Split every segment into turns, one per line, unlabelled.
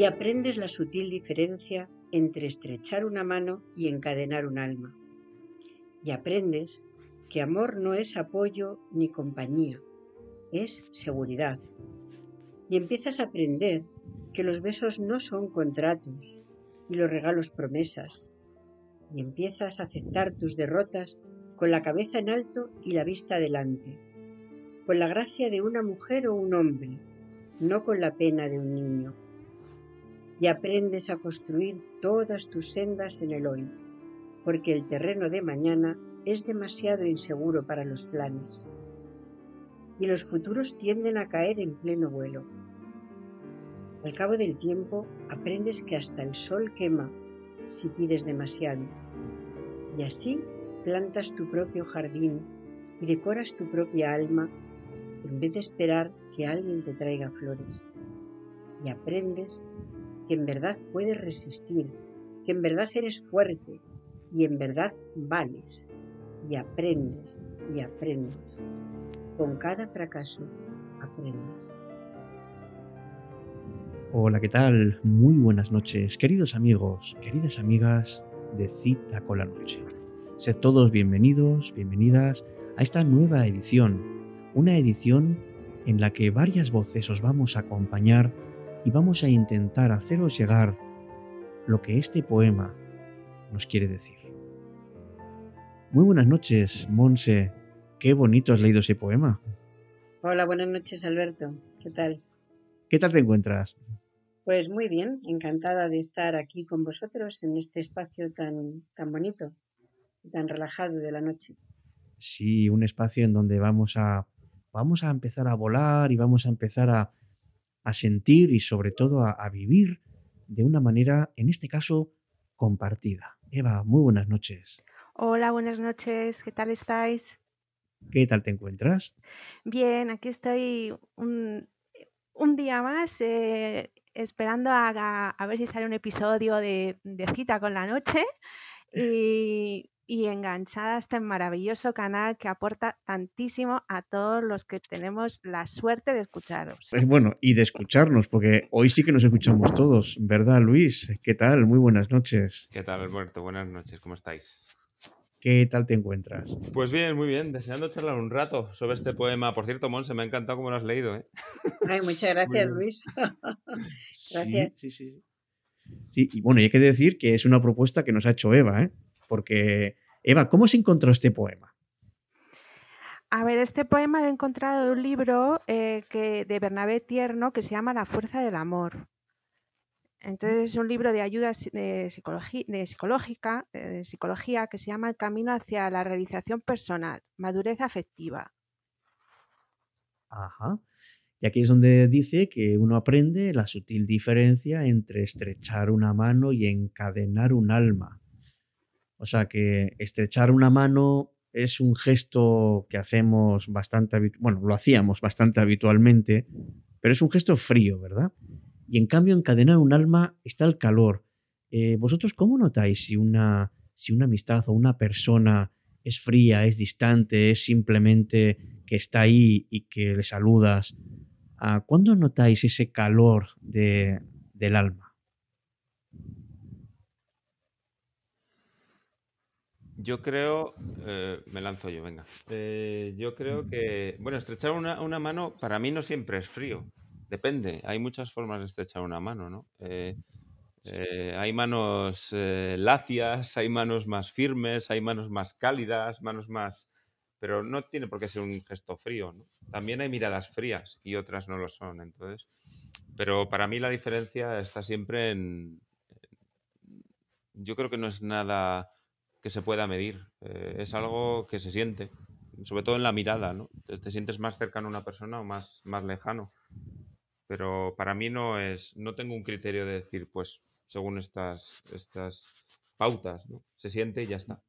y aprendes la sutil diferencia entre estrechar una mano y encadenar un alma. Y aprendes que amor no es apoyo ni compañía, es seguridad. Y empiezas a aprender que los besos no son contratos y los regalos promesas. Y empiezas a aceptar tus derrotas con la cabeza en alto y la vista adelante, con la gracia de una mujer o un hombre, no con la pena de un niño y aprendes a construir todas tus sendas en el hoy, porque el terreno de mañana es demasiado inseguro para los planes y los futuros tienden a caer en pleno vuelo. Al cabo del tiempo aprendes que hasta el sol quema si pides demasiado y así plantas tu propio jardín y decoras tu propia alma en vez de esperar que alguien te traiga flores. Y aprendes que en verdad puedes resistir, que en verdad eres fuerte y en verdad vales y aprendes y aprendes. Con cada fracaso aprendes.
Hola, ¿qué tal? Muy buenas noches, queridos amigos, queridas amigas de Cita con la Noche. Sed todos bienvenidos, bienvenidas a esta nueva edición, una edición en la que varias voces os vamos a acompañar y vamos a intentar haceros llegar lo que este poema nos quiere decir. Muy buenas noches, Monse. Qué bonito has leído ese poema.
Hola, buenas noches, Alberto. ¿Qué tal?
¿Qué tal te encuentras?
Pues muy bien, encantada de estar aquí con vosotros en este espacio tan, tan bonito, tan relajado de la noche.
Sí, un espacio en donde vamos a, vamos a empezar a volar y vamos a empezar a, a sentir y sobre todo a, vivir de una manera, en este caso, compartida. Eva, muy buenas noches.
Hola, buenas noches, ¿qué tal estáis?
¿Qué tal te encuentras?
Bien, aquí estoy un, día más eh, esperando a, a, ver si sale un episodio de, de Cita con la Noche y, y enganchada a este maravilloso canal que aporta tantísimo a todos los que tenemos la suerte de escucharos.
Pues bueno, y de escucharnos, porque hoy sí que nos escuchamos todos, ¿verdad, Luis? ¿Qué tal? Muy buenas noches.
¿Qué tal, Alberto? Buenas noches, ¿cómo estáis?
¿Qué tal te encuentras?
Pues bien, muy bien, deseando charlar un rato sobre este poema. Por cierto, Monse, me ha encantado cómo lo has leído. ¿eh?
Ay, muchas gracias, Luis.
gracias. Sí, sí, sí. Sí, y bueno, y hay que decir que es una propuesta que nos ha hecho Eva, ¿eh? Porque, Eva, ¿cómo se encontró este poema?
A ver, este poema lo he encontrado de un libro eh, que, de Bernabé Tierno que se llama La fuerza del amor. Entonces es un libro de ayuda de, psicológica, de psicología que se llama El camino hacia la realización personal, madurez afectiva.
Ajá. Y aquí es donde dice que uno aprende la sutil diferencia entre estrechar una mano y encadenar un alma. O sea que estrechar una mano es un gesto que hacemos bastante, bueno, lo hacíamos bastante habitualmente, pero es un gesto frío, ¿verdad? Y en cambio, encadenar un alma está el calor. Eh, ¿Vosotros cómo notáis si una, si una amistad o una persona es fría, es distante, es simplemente que está ahí y que le saludas? Ah, ¿Cuándo notáis ese calor de, del alma?
Yo creo, eh, me lanzo yo, venga. Eh, yo creo que, bueno, estrechar una, mano para mí no siempre es frío. Depende, hay muchas formas de estrechar una mano, ¿no? Eh, hay manos lacias, hay manos más firmes, hay manos más cálidas, manos más... Pero no tiene por qué ser un gesto frío, ¿no? También hay miradas frías y otras no lo son, entonces... Pero para mí la diferencia está siempre en... Yo creo que no es nada que se pueda medir. Eh, es algo que se siente, sobre todo en la mirada, ¿no? Te, sientes más cercano a una persona o más, más lejano. Pero para mí no es, no tengo un criterio de decir, pues, según estas, estas pautas, ¿no? Se siente y ya está.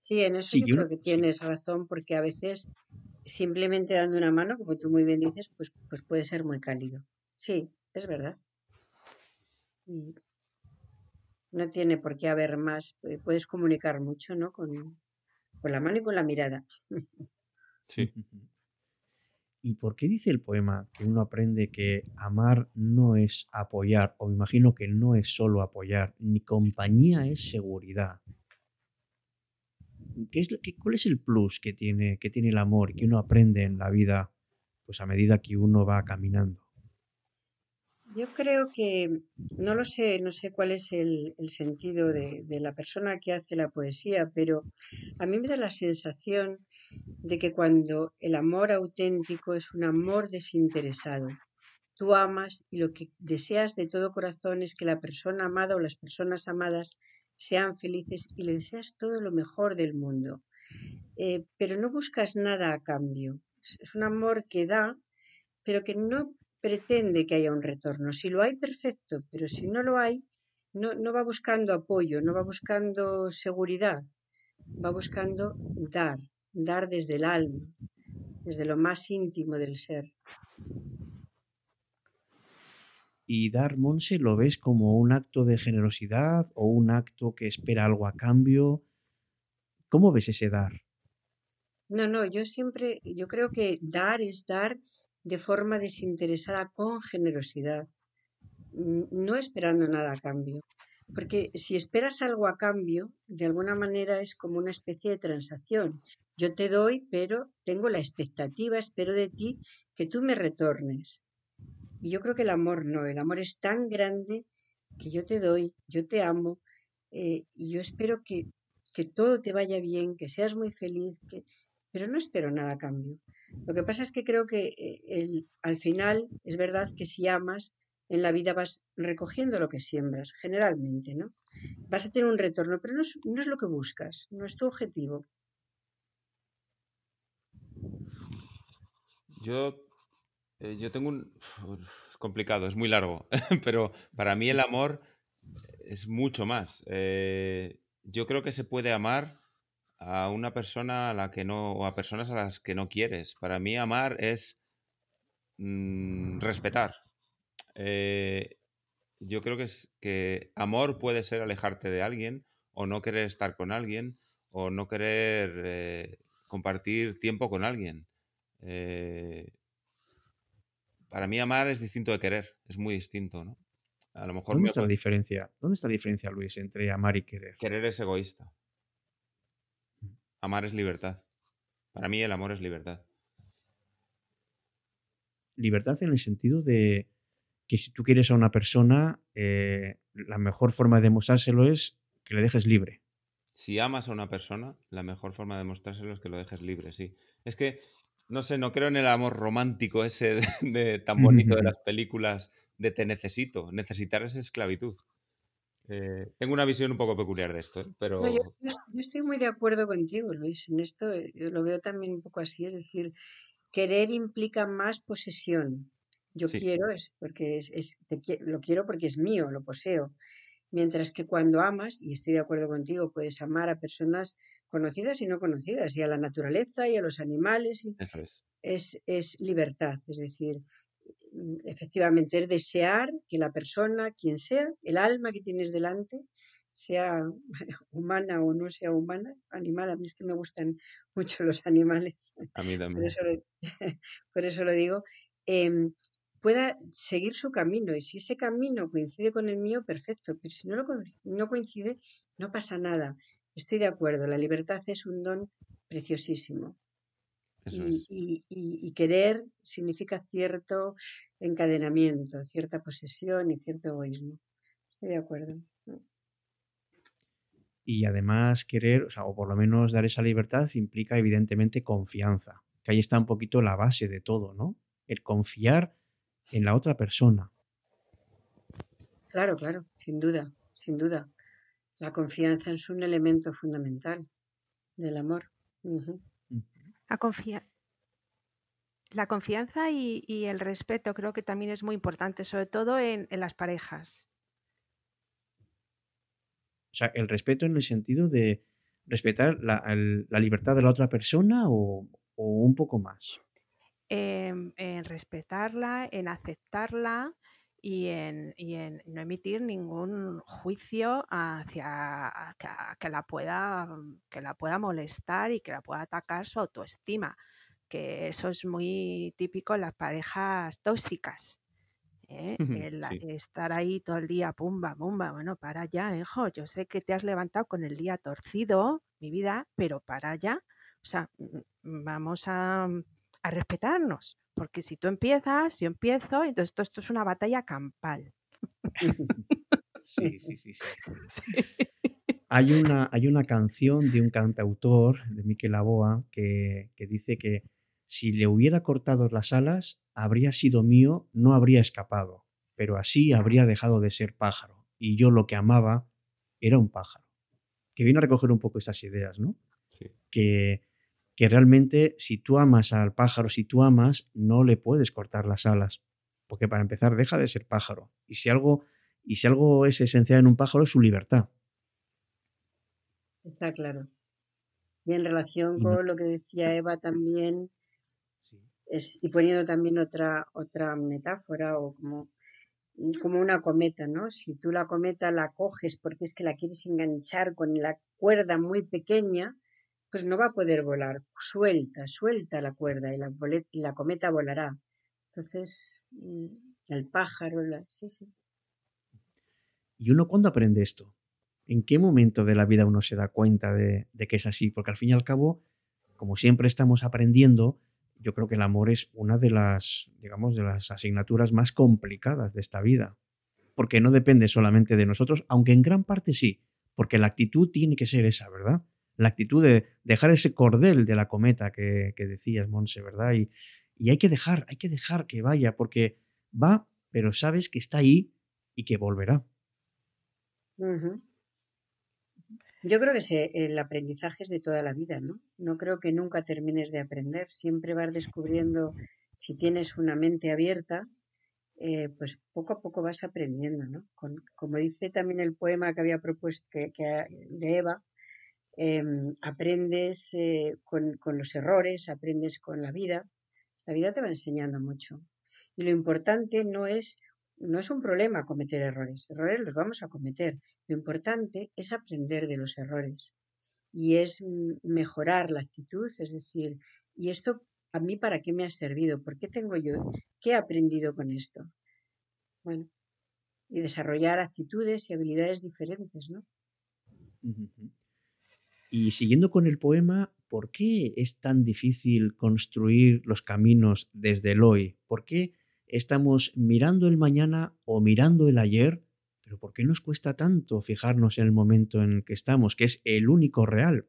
Sí, en eso yo creo que tienes razón, porque a veces simplemente dando una mano, como tú muy bien dices, pues, pues puede ser muy cálido. Sí, es verdad. Y no tiene por qué haber más. Puedes comunicar mucho, ¿no? Con, con la mano y con la mirada.
Sí. ¿Y por qué dice el poema que uno aprende que amar no es apoyar? O me imagino que no es solo apoyar, ni compañía es seguridad. ¿Qué es, qué, ¿Cuál es el plus que tiene, que tiene el amor que uno aprende en la vida pues a medida que uno va caminando?
Yo creo que, no lo sé, no sé cuál es el, el sentido de, de, la persona que hace la poesía, pero a mí me da la sensación de que cuando el amor auténtico es un amor desinteresado, tú amas y lo que deseas de todo corazón es que la persona amada o las personas amadas sean felices y le deseas todo lo mejor del mundo. Eh, pero no buscas nada a cambio. Es un amor que da, pero que no pretende que haya un retorno. Si lo hay, perfecto, pero si no lo hay, no, no va buscando apoyo, no va buscando seguridad, va buscando dar, dar desde el alma, desde lo más íntimo del ser.
¿Y dar, Monse, lo ves como un acto de generosidad o un acto que espera algo a cambio? ¿Cómo ves ese dar?
No, no, yo siempre, yo creo que dar es dar de forma desinteresada con generosidad, no esperando nada a cambio. Porque si esperas algo a cambio, de alguna manera es como una especie de transacción. Yo te doy, pero tengo la expectativa, espero de ti que tú me retornes. Y yo creo que el amor no, el amor es tan grande que yo te doy, yo te amo, eh, y yo espero que, que todo te vaya bien, que seas muy feliz, que, pero no espero nada a cambio. Lo que pasa es que creo que eh, el, al final es verdad que si amas, en la vida vas recogiendo lo que siembras, generalmente, ¿no? Vas a tener un retorno, pero no es, no es lo que buscas, no es tu objetivo.
Yo, eh, yo tengo un... Es complicado, es muy largo, pero para mí el amor es mucho más. Eh, yo creo que se puede amar a una persona a la que no, o a personas a las que no quieres. Para mí amar es mmm, respetar. Eh, yo creo que, es, que amor puede ser alejarte de alguien o no querer estar con alguien o no querer eh, compartir tiempo con alguien. Eh, para mí amar es distinto de querer, es muy distinto, ¿no?
A lo mejor ¿Dónde está la diferencia? ¿Dónde está la diferencia, Luis, entre amar y querer?
Querer es egoísta. Amar es libertad. Para mí el amor es libertad.
Libertad en el sentido de que si tú quieres a una persona, eh, la mejor forma de demostrárselo es que le dejes libre.
Si amas a una persona, la mejor forma de demostrárselo es que lo dejes libre, sí. Es que, no sé, no creo en el amor romántico ese de, tan bonito de las películas de te necesito. Necesitar es esclavitud. Eh, tengo una visión un poco peculiar de esto, ¿eh? pero...
No, yo, yo, estoy muy de acuerdo contigo, Luis, en esto. Eh, yo lo veo también un poco así, es decir, querer implica más posesión. Yo sí. quiero es porque es, es te, lo quiero porque es mío, lo poseo. Mientras que cuando amas, y estoy de acuerdo contigo, puedes amar a personas conocidas y no conocidas, y a la naturaleza y a los animales. Y
es.
Es, es libertad, es decir, efectivamente es desear que la persona, quien sea, el alma que tienes delante, sea humana o no sea humana, animal, a mí es que me gustan mucho los animales,
a mí también.
Por, eso lo, por eso lo digo, eh, pueda seguir su camino y si ese camino coincide con el mío, perfecto, pero si no, lo, no coincide, no pasa nada. Estoy de acuerdo, la libertad es un don preciosísimo. Y, y, y, querer significa cierto encadenamiento, cierta posesión y cierto egoísmo. Estoy de acuerdo.
Y además querer, o, sea, o por lo menos dar esa libertad implica evidentemente confianza, que ahí está un poquito la base de todo, ¿no? El confiar en la otra persona.
Claro, claro, sin duda, sin duda. La confianza es un elemento fundamental del amor. Uh -huh.
La, confia la confianza y, y, el respeto creo que también es muy importante, sobre todo en, en las parejas.
O sea, el respeto en el sentido de respetar la, el, la libertad de la otra persona o, o un poco más.
En, en, respetarla, en aceptarla y en, y en, no emitir ningún juicio hacia que, que, la pueda, que la pueda molestar y que la pueda atacar su autoestima que eso es muy típico en las parejas tóxicas. ¿eh? El, Estar ahí todo el día, pumba, pumba, bueno, para ya, hijo, yo sé que te has levantado con el día torcido, mi vida, pero para ya, o sea, vamos a, a respetarnos, porque si tú empiezas, yo empiezo, entonces esto, esto es una batalla campal.
Sí, sí, sí, sí. Hay, una, hay una canción de un cantautor, de Miquel Aboa, que, que dice que si le hubiera cortado las alas, habría sido mío, no habría escapado, pero así habría dejado de ser pájaro. Y yo lo que amaba era un pájaro. Que viene a recoger un poco esas ideas, ¿no? Que, que realmente si tú amas al pájaro, si tú amas, no le puedes cortar las alas. Porque para empezar, deja de ser pájaro. Y si algo, y si algo es esencial en un pájaro, es su libertad.
Está claro. Y en relación con lo que decía Eva también, y poniendo también otra, otra metáfora o como, como una cometa, ¿no? Si tú la cometa la coges porque es que la quieres enganchar con la cuerda muy pequeña, pues no va a poder volar. Suelta, suelta la cuerda y la, la cometa volará. Entonces, mm, el pájaro, la... sí, sí.
¿Y uno cuándo aprende esto? ¿En qué momento de la vida uno se da cuenta de, de que es así? Porque al fin y al cabo, como siempre estamos aprendiendo, yo creo que el amor es una de las, digamos, de las asignaturas más complicadas de esta vida, porque no depende solamente de nosotros, aunque en gran parte sí, porque la actitud tiene que ser esa, ¿verdad? La actitud de dejar ese cordel de la cometa que, decías, Monse, ¿verdad? Y, y hay que dejar, hay que dejar que vaya, porque va, pero sabes que está ahí y que volverá.
Yo creo que el aprendizaje es de toda la vida, ¿no? No creo que nunca termines de aprender. Siempre vas descubriendo, si tienes una mente abierta, eh, pues poco a poco vas aprendiendo, ¿no? como dice también el poema que había propuesto que, de Eva, em, aprendes eh, con, los errores, aprendes con la vida. La vida te va enseñando mucho. Y lo importante no es no es un problema cometer errores, errores los vamos a cometer. Lo importante es aprender de los errores y es mejorar la actitud, es decir, ¿y esto a mí para qué me ha servido? ¿Por qué tengo yo? ¿Qué he aprendido con esto? Bueno, y desarrollar actitudes y habilidades diferentes, ¿no?
Y siguiendo con el poema, ¿por qué es tan difícil construir los caminos desde el hoy? ¿Por qué estamos mirando el mañana o mirando el ayer, pero ¿por qué nos cuesta tanto fijarnos en el momento en el que estamos, que es el único real?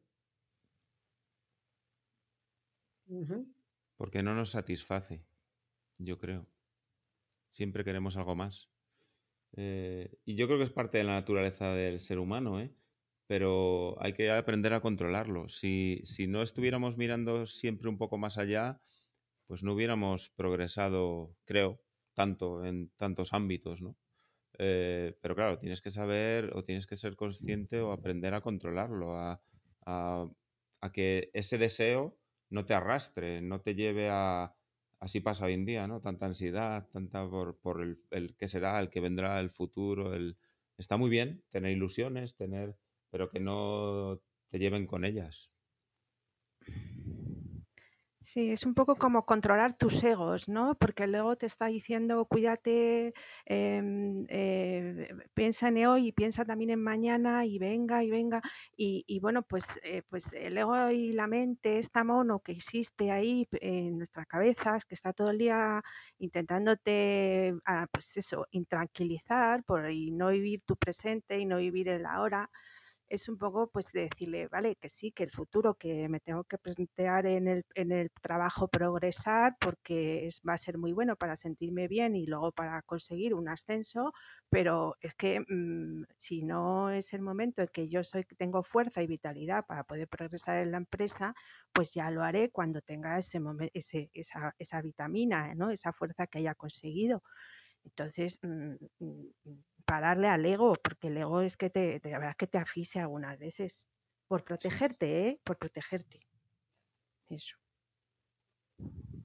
Porque no nos satisface, yo creo. Siempre queremos algo más. Eh, y yo creo que es parte de la naturaleza del ser humano, ¿eh? Pero hay que aprender a controlarlo. Si, si no estuviéramos mirando siempre un poco más allá, pues no hubiéramos progresado, creo, tanto en tantos ámbitos, ¿no? Eh, pero claro, tienes que saber o tienes que ser consciente o aprender a controlarlo, a, que ese deseo no te arrastre, no te lleve a... Así pasa hoy en día, ¿no? Tanta ansiedad, tanta por, por el, el que será, el que vendrá, el futuro. Está muy bien tener ilusiones, tener... pero que no te lleven con ellas.
Sí, es un poco como controlar tus egos, ¿no? Porque el ego te está diciendo, cuídate, em, eh, piensa en hoy y piensa también en mañana y venga y venga. Y, bueno, pues, eh, pues el ego y la mente, esta mono que existe ahí en nuestras cabezas, que está todo el día intentándote, ah, pues eso, intranquilizar por y no vivir tu presente y no vivir el ahora es un poco pues de decirle, vale, que sí, que el futuro, que me tengo que plantear en el, en el trabajo progresar porque es, va a ser muy bueno para sentirme bien y luego para conseguir un ascenso, pero es que mm, si no es el momento en que yo soy, tengo fuerza y vitalidad para poder progresar en la empresa, pues ya lo haré cuando tenga ese, ese esa, esa vitamina, ¿no? esa fuerza que haya conseguido. Entonces, mm, mm, pararle al ego, porque el ego es que te, la verdad que te asfixia algunas veces. Por protegerte, ¿eh? Por protegerte. Eso.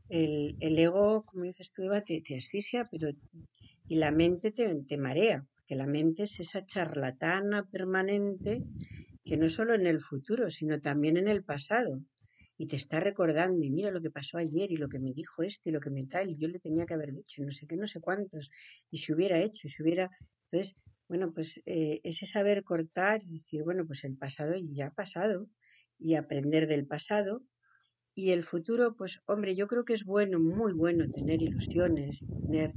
El, el ego, como dices tú, Eva, te, te asfixia, pero y la mente te, te marea, porque la mente es esa charlatana permanente que no solo en el futuro, sino también en el pasado. Y te está recordando y mira lo que pasó ayer y lo que me dijo este y lo que me tal y yo le tenía que haber dicho no sé qué, no sé cuántos y si hubiera hecho, si hubiera... Entonces, bueno, pues eh, ese saber cortar y decir, bueno, pues el pasado ya ha pasado y aprender del pasado y el futuro, pues hombre, yo creo que es bueno, muy bueno tener ilusiones, tener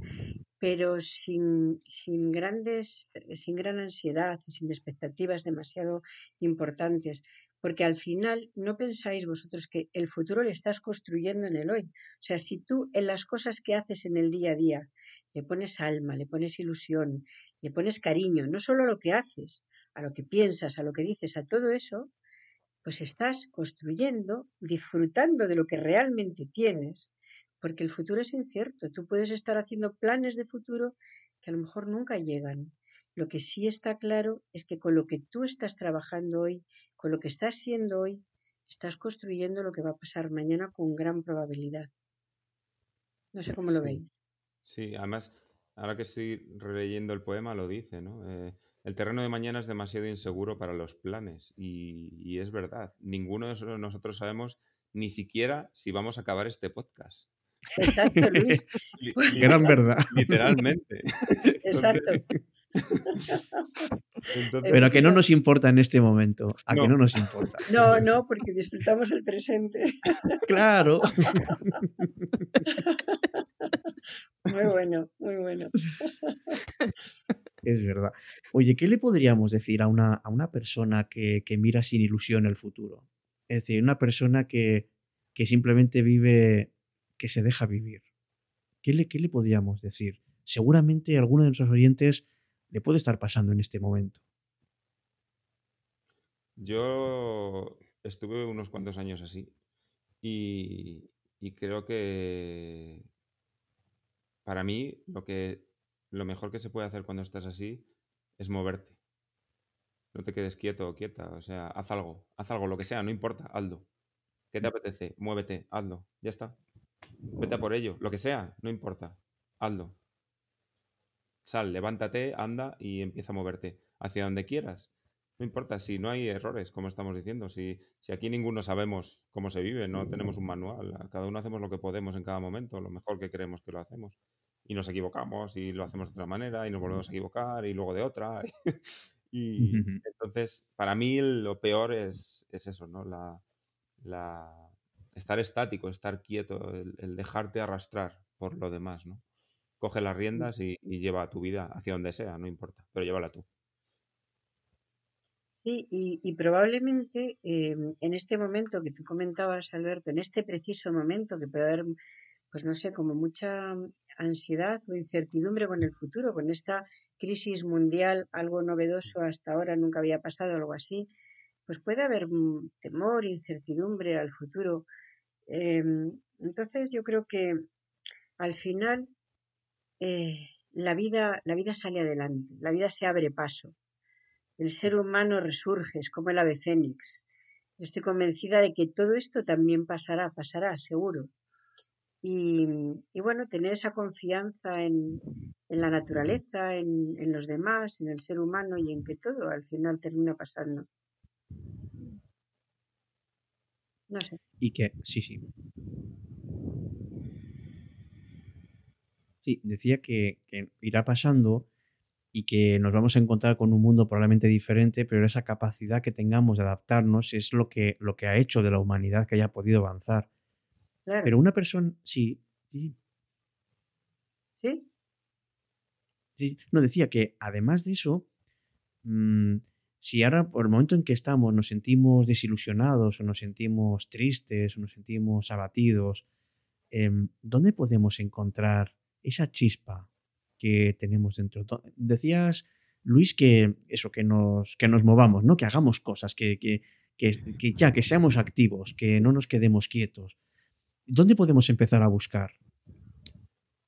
pero sin, sin, grandes, sin gran ansiedad y sin expectativas demasiado importantes, porque al final no pensáis vosotros que el futuro le estás construyendo en el hoy. O sea, si tú en las cosas que haces en el día a día le pones alma, le pones ilusión, le pones cariño, no solo a lo que haces, a lo que piensas, a lo que dices, a todo eso, pues estás construyendo, disfrutando de lo que realmente tienes porque el futuro es incierto. Tú puedes estar haciendo planes de futuro que a lo mejor nunca llegan. Lo que sí está claro es que con lo que tú estás trabajando hoy, con lo que estás siendo hoy, estás construyendo lo que va a pasar mañana con gran probabilidad. No sé cómo lo veis.
Sí, además, ahora que estoy releyendo el poema, lo dice, ¿no? Eh, el terreno de mañana es demasiado inseguro para los planes. Y, y es verdad, ninguno de nosotros sabemos ni siquiera si vamos a acabar este podcast.
Exacto, Luis.
Gran verdad.
Literalmente.
Exacto.
Pero a que no nos importa en este momento, a que no nos importa.
No, no, porque disfrutamos el presente.
Claro.
Muy bueno, muy bueno.
Es verdad. Oye, ¿qué le podríamos decir a una, a una persona que, que mira sin ilusión el futuro? Es decir, una persona que, que simplemente vive que se deja vivir. ¿Qué le, qué le podríamos decir? Seguramente alguno de nuestros oyentes le puede estar pasando en este momento.
Yo estuve unos cuantos años así y, y creo que para mí lo que lo mejor que se puede hacer cuando estás así es moverte. No te quedes quieto o quieta, o sea, haz algo, haz algo, lo que sea, no importa, hazlo. ¿Qué te mm. apetece? Muévete, hazlo, ya está. Vete a por ello, lo que sea, no importa. Hazlo. Sal, levántate, anda y empieza a moverte hacia donde quieras. No importa si no hay errores, como estamos diciendo, si, si aquí ninguno sabemos cómo se vive, no tenemos un manual, cada uno hacemos lo que podemos en cada momento, lo mejor que creemos que lo hacemos. Y nos equivocamos y lo hacemos de otra manera y nos volvemos a equivocar y luego de otra. y entonces, para mí lo peor es, es eso, ¿no? La, la, estar estático, estar quieto, el, dejarte arrastrar por lo demás, ¿no? Coge las riendas y, lleva tu vida hacia donde sea, no importa, pero llévala tú.
Sí, y, probablemente em, en este momento que tú comentabas, Alberto, en este preciso momento que puede haber, pues no sé, como mucha ansiedad o incertidumbre con el futuro, con esta crisis mundial, algo novedoso hasta ahora, nunca había pasado algo así, pues puede haber mm, temor, incertidumbre al futuro. Em, entonces yo creo que al final eh, la, vida, la vida sale adelante, la vida se abre paso, el ser humano resurge, es como el ave fénix. estoy convencida de que todo esto también pasará, pasará, seguro. Y, bueno, tener esa confianza en, la naturaleza, en, en, los demás, en el ser humano y en que todo al final termina pasando. No sé.
Y que, sí, sí. Decía que, irá pasando y que nos vamos a encontrar con un mundo probablemente diferente, pero esa capacidad que tengamos de adaptarnos es lo que, lo que ha hecho de la humanidad que haya podido avanzar. Pero una persona, sí,
sí. ¿Sí?
sí. No, decía que además de eso, mm, si ahora, por el momento en que estamos, nos sentimos desilusionados o nos sentimos tristes o nos sentimos abatidos, em, ¿dónde podemos encontrar esa chispa que tenemos dentro? Decías, Luis, que eso, que nos, que nos movamos, ¿no? Que hagamos cosas, que, que, que, ya, que seamos activos, que no nos quedemos quietos. ¿Dónde podemos empezar a buscar?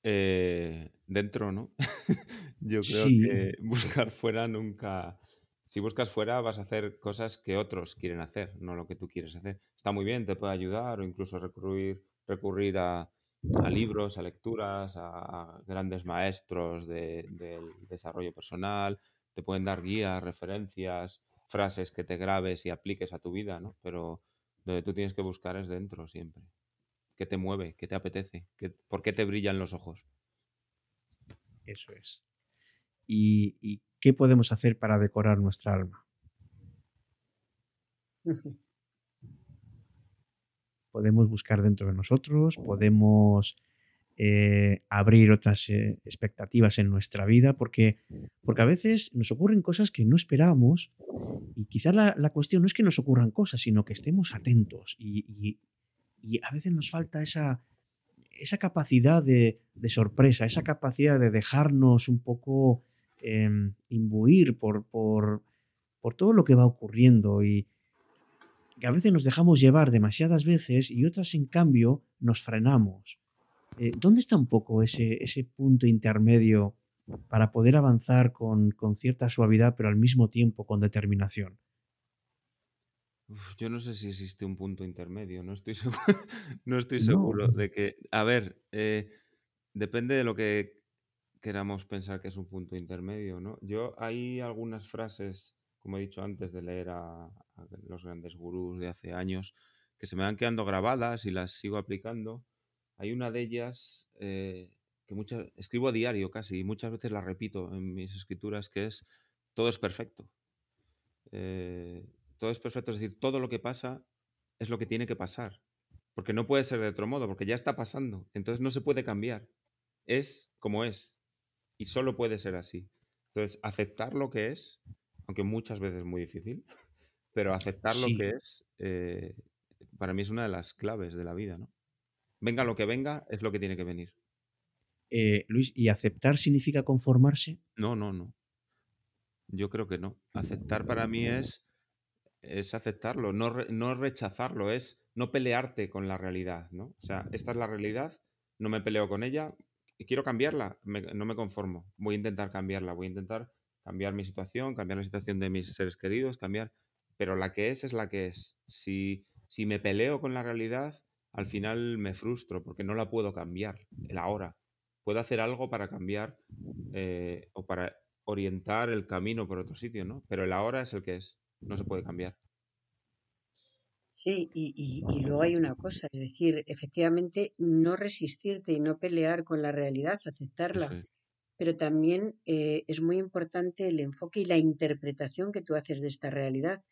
Eh, dentro, ¿no? Yo creo que buscar fuera nunca, si buscas fuera vas a hacer cosas que otros quieren hacer, no lo que tú quieres hacer. Está muy bien, te puede ayudar o incluso recurrir, recurrir a, libros, a lecturas, a, grandes maestros del desarrollo personal, te pueden dar guías, referencias, frases que te grabes y apliques a tu vida, ¿no? Pero Lo que tú tienes que buscar es dentro siempre. ¿Qué te mueve? ¿Qué te apetece? ¿Qué, ¿Por qué te brillan los ojos?
Eso es. ¿Y, y qué podemos hacer para decorar nuestra alma? Podemos buscar dentro de nosotros, podemos eh, abrir otras eh, expectativas en nuestra vida, porque, porque a veces nos ocurren cosas que no esperábamos y quizás la, la cuestión no es que nos ocurran cosas, sino que estemos atentos y, y- a veces nos falta esa, esa capacidad de, de sorpresa, esa capacidad de dejarnos un poco em, imbuir por, por, por todo lo que va ocurriendo y que a veces nos dejamos llevar demasiadas veces y otras en cambio nos frenamos. Eh, ¿Dónde está un poco ese, ese punto intermedio para poder avanzar con, con cierta suavidad pero al mismo tiempo con determinación?
Uf, yo no sé si existe un punto intermedio, no estoy seguro, no estoy
No.
seguro de que, a ver, eh, depende de lo que queramos pensar que es un punto intermedio, ¿no? Yo hay algunas frases, como he dicho antes, de leer a, los grandes gurús de hace años, que se me van quedando grabadas y las sigo aplicando. Hay una de ellas eh, que muchas, escribo a diario casi y muchas veces la repito en mis escrituras, que es todo es perfecto. Eh, todo es perfecto, es decir, todo lo que pasa es lo que tiene que pasar. Porque no puede ser de otro modo, porque ya está pasando. Entonces no se puede cambiar. Es como es. Y solo puede ser así. Entonces, aceptar lo que es, aunque muchas veces es muy difícil, pero aceptar lo que es, eh, para mí es una de las claves de la vida, ¿no? Venga lo que venga, es lo que tiene que venir.
Eh, Luis, ¿y aceptar significa conformarse?
No, no, no. Yo creo que no. Aceptar para mí es, es aceptarlo, no, re- no rechazarlo, es no pelearte con la realidad, ¿no? O sea, esta es la realidad, no me peleo con ella, quiero cambiarla, me- no me conformo, voy a intentar cambiarla, voy a intentar cambiar mi situación, cambiar la situación de mis seres queridos, cambiar, pero la que es es la que es. Si, si me peleo con la realidad, al final me frustro porque no la puedo cambiar, el ahora. Puedo hacer algo para cambiar eh, o para orientar el camino por otro sitio, ¿no? Pero el ahora es el que es, no se puede cambiar.
Sí, y, y- y luego hay una cosa, es decir, efectivamente no resistirte y no pelear con la realidad, aceptarla,
es.
Pero también eh, es muy importante el enfoque y la interpretación que tú haces de esta realidad,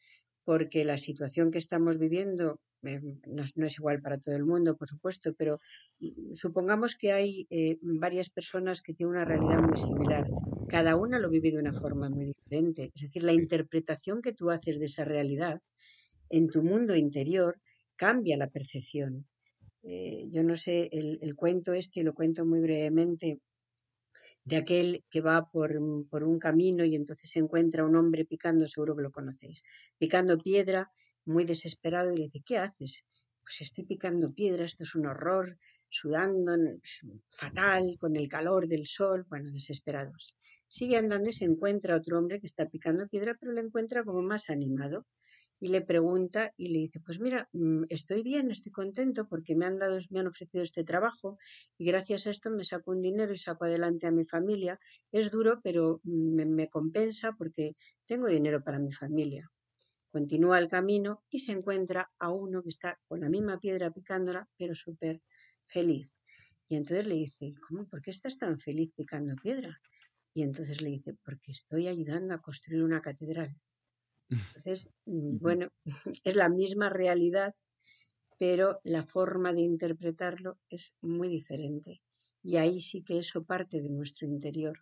porque la situación que estamos viviendo eh, no, es no es igual para todo el mundo, por supuesto, pero mm, supongamos que hay eh, varias personas que tienen una realidad muy similar. Cada una lo vive de una forma muy diferente. Es decir, la interpretación que tú haces de esa realidad en tu mundo interior cambia la percepción. Eh, yo no sé, el, el cuento este, lo cuento muy brevemente, de aquel que va por, un- por un camino y entonces se encuentra un hombre picando, seguro que lo conocéis, picando piedra, muy desesperado, y le dice, ¿qué haces? Pues estoy picando piedra, esto es un horror, sudando, fatal, con el calor del sol, bueno, desesperados. Sigue andando y se encuentra otro hombre que está picando piedra, pero lo encuentra como más animado y le pregunta y le dice, pues mira, mm, estoy bien, estoy contento porque me han dado, me han ofrecido este trabajo y gracias a esto me saco un dinero y saco adelante a mi familia. Es duro, pero mm, me, me compensa porque tengo dinero para mi familia. Continúa el camino y se encuentra a uno que está con la misma piedra picándola, pero súper feliz. Y entonces le dice, ¿cómo? ¿Por qué estás tan feliz picando piedra? Y entonces le dice, porque estoy ayudando a construir una catedral. Entonces, mm, bueno, es la misma realidad, pero la forma de interpretarlo es muy diferente. Y ahí sí que eso parte de nuestro interior,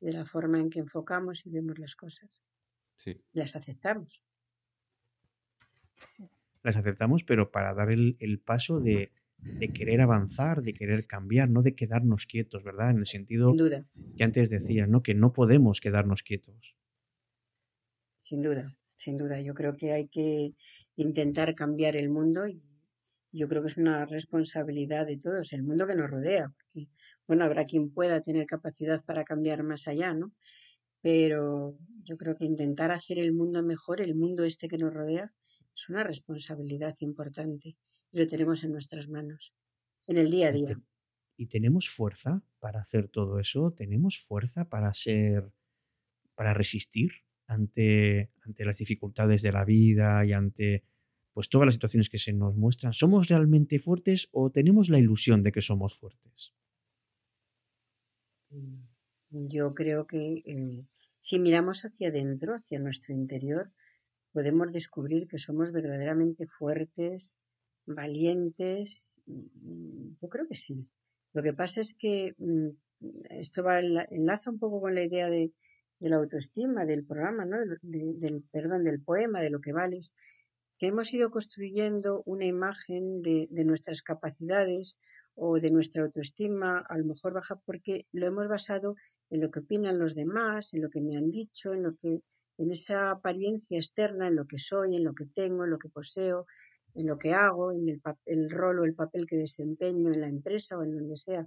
de la forma en que enfocamos y vemos las cosas.
Sí.
Las aceptamos.
Sí.
Las aceptamos, pero para dar el, el paso de, de querer avanzar, de querer cambiar, no de quedarnos quietos, ¿verdad? En el sentido
duda,
que antes decías, ¿no? Que no podemos quedarnos quietos.
Sin duda, sin duda. Yo creo que hay que intentar cambiar el mundo y yo creo que es una responsabilidad de todos, el mundo que nos rodea. Porque, bueno, habrá quien pueda tener capacidad para cambiar más allá, ¿no? Pero yo creo que intentar hacer el mundo mejor, el mundo este que nos rodea, es una responsabilidad importante y lo tenemos en nuestras manos, en el día a día.
y tenemos fuerza para hacer todo eso, tenemos fuerza para ser, para resistir ante, ante las dificultades de la vida y ante pues todas las situaciones que se nos muestran, ¿somos realmente fuertes o tenemos la ilusión de que somos fuertes?
Mm, yo creo que eh, si miramos hacia adentro, hacia nuestro interior, podemos descubrir que somos verdaderamente fuertes, valientes, yo creo que sí. Lo que pasa es que mm, esto va enlaza un poco con la idea de, la autoestima del programa, ¿no? del, perdón, del poema, de lo que vales, que hemos ido construyendo una imagen de, de nuestras capacidades o de nuestra autoestima, a lo mejor baja porque lo hemos basado en lo que opinan los demás, en lo que me han dicho, en lo que en esa apariencia externa, en lo que soy, en lo que tengo, en lo que poseo, en lo que hago, en el, el rol o el papel que desempeño en la empresa o en donde sea.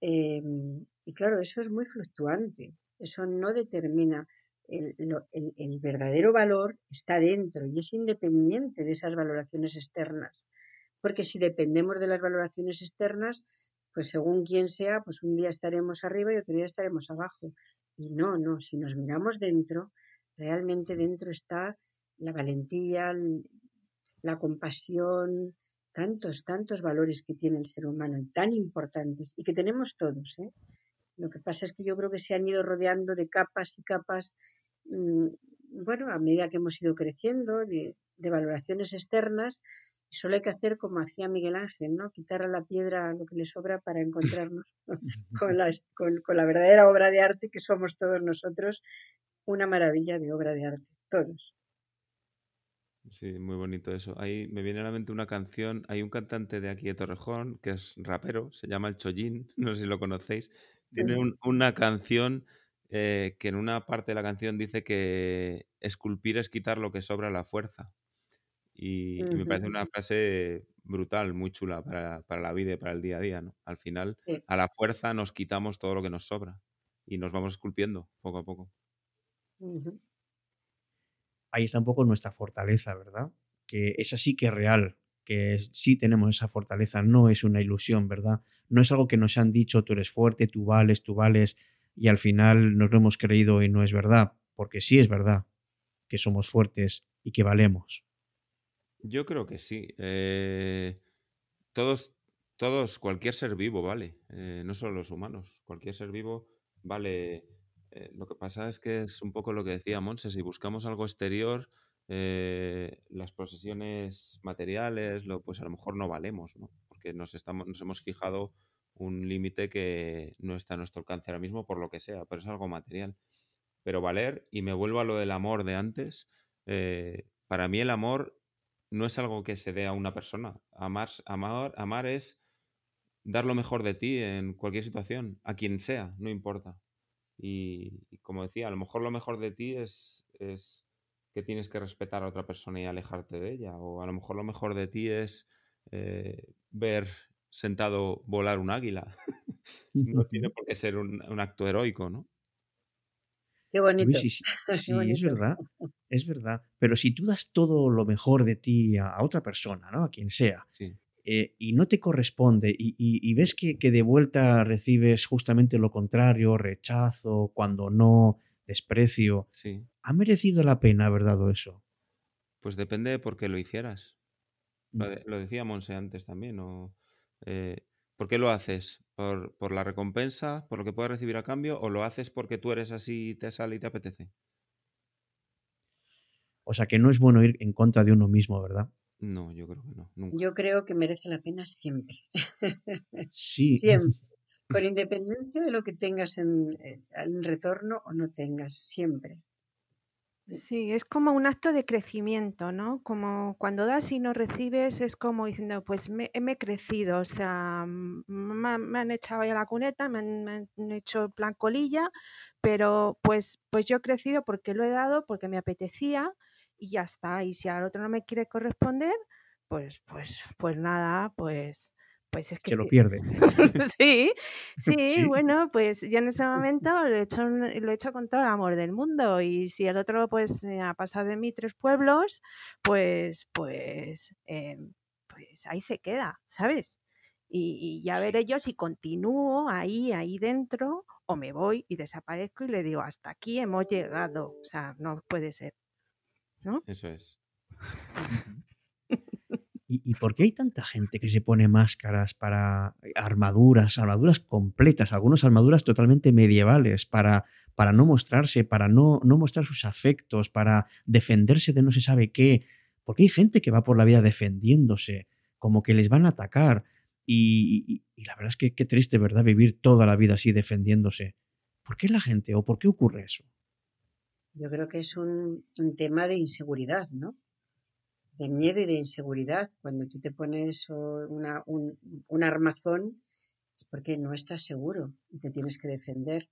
Em, y claro, eso es muy fluctuante, eso no determina el, el, verdadero valor está dentro y es independiente de esas valoraciones externas. Porque si dependemos de las valoraciones externas, pues según quien sea, pues un día estaremos arriba y otro día estaremos abajo. Y no, no, si nos miramos dentro, realmente dentro está la valentía, la compasión, tantos, tantos valores que tiene el ser humano, tan importantes y que tenemos todos. ¿eh? Lo que pasa es que yo creo que se han ido rodeando de capas y capas, mm, bueno, a medida que hemos ido creciendo, de, valoraciones externas, y solo hay que hacer como hacía Miguel Ángel, ¿no? Quitar a la piedra lo que le sobra para encontrarnos con la, con la verdadera obra de arte que somos todos nosotros, una maravilla de obra de arte, todos.
Sí, muy bonito eso. Ahí me viene a la mente una canción. Hay un cantante de aquí de Torrejón que es rapero, se llama El Chollín, no sé si lo conocéis. Tiene una canción eh, que en una parte de la canción dice que esculpir es quitar lo que sobra a la fuerza. Y, me parece una frase brutal, muy chula para, la vida y para el día a día. ¿no? Al final, a la fuerza nos quitamos todo lo que nos sobra y nos vamos esculpiendo poco a poco
ahí está un poco nuestra fortaleza, ¿verdad? Que es así que es real, que sí tenemos esa fortaleza, no es una ilusión, ¿verdad? No es algo que nos han dicho, tú eres fuerte, tú vales, tú vales, y al final nos lo hemos creído y no es verdad, porque sí es verdad que somos fuertes y que valemos.
Yo creo que sí. Eh, todos, todos, cualquier ser vivo vale, eh, no solo los humanos, cualquier ser vivo vale eh, lo que pasa es que es un poco lo que decía Monse, si buscamos algo exterior, eh, las posesiones materiales, lo, pues a lo mejor no valemos, ¿no? Porque nos, estamos, nos hemos fijado un límite que no está a nuestro alcance ahora mismo por lo que sea, pero es algo material. Pero valer, y me vuelvo a lo del amor de antes, eh, para mí el amor no es algo que se dé a una persona. Amar, amar, amar es dar lo mejor de ti en cualquier situación, a quien sea, no importa. Y, como decía, a lo mejor lo mejor de ti es, es que tienes que respetar a otra persona y alejarte de ella. O a lo mejor lo mejor de ti es eh, ver sentado volar un águila. no tiene por qué ser un, acto heroico, ¿no?
Qué bonito.
sí, sí, sí es verdad, es verdad. Pero si tú das todo lo mejor de ti a, a otra persona, ¿no? A quien sea,
sí.
Eh, y no te corresponde y, ves que, de vuelta recibes justamente lo contrario, rechazo, cuando no, desprecio,
sí.
¿Ha merecido la pena haber dado eso?
Pues depende de por qué lo hicieras. Lo, mm. decía Monse antes también. O, eh, ¿Por qué lo haces? ¿Por, ¿Por, la recompensa? ¿Por lo que puedes recibir a cambio? ¿O lo haces porque tú eres así y te sale y te apetece?
O sea que no es bueno ir en contra de uno mismo, ¿verdad?
No, yo creo que no. Nunca.
Yo creo que merece la pena siempre.
Sí.
siempre. Por independencia de lo que tengas en, eh, en retorno o no tengas, siempre.
Sí, es como un acto de crecimiento, ¿no? Como cuando das y no recibes, es como diciendo, pues me, he crecido, o sea, me, han echado ahí a la cuneta, me han, me han, hecho plan colilla, pero pues, pues yo he crecido porque lo he dado, porque me apetecía y ya está. Y si al otro no me quiere corresponder, pues, pues, pues nada, pues, pues es que
se lo pierde.
sí, sí, bueno, pues yo en ese momento lo he hecho, lo he hecho con todo el amor del mundo y si el otro pues eh, ha pasado de mí tres pueblos, pues, pues, eh, pues ahí se queda, ¿sabes? Y, ya veré yo si continúo ahí, ahí dentro, o me voy y desaparezco y le digo, hasta aquí hemos llegado. O sea, no puede ser. ¿no?
Eso es.
¿Y, por qué hay tanta gente que se pone máscaras para eh, armaduras, armaduras completas, algunas armaduras totalmente medievales, para, para no mostrarse, para no, no mostrar sus afectos, para defenderse de no se sabe qué? Porque hay gente que va por la vida defendiéndose, como que les van a atacar. Y, la verdad es que qué triste, ¿verdad? Vivir toda la vida así defendiéndose. ¿Por qué la gente o por qué ocurre eso?
Yo creo que es un, un tema de inseguridad, ¿no? De miedo y de inseguridad. Cuando tú te pones una, un, armazón es porque no estás seguro y te tienes que defender.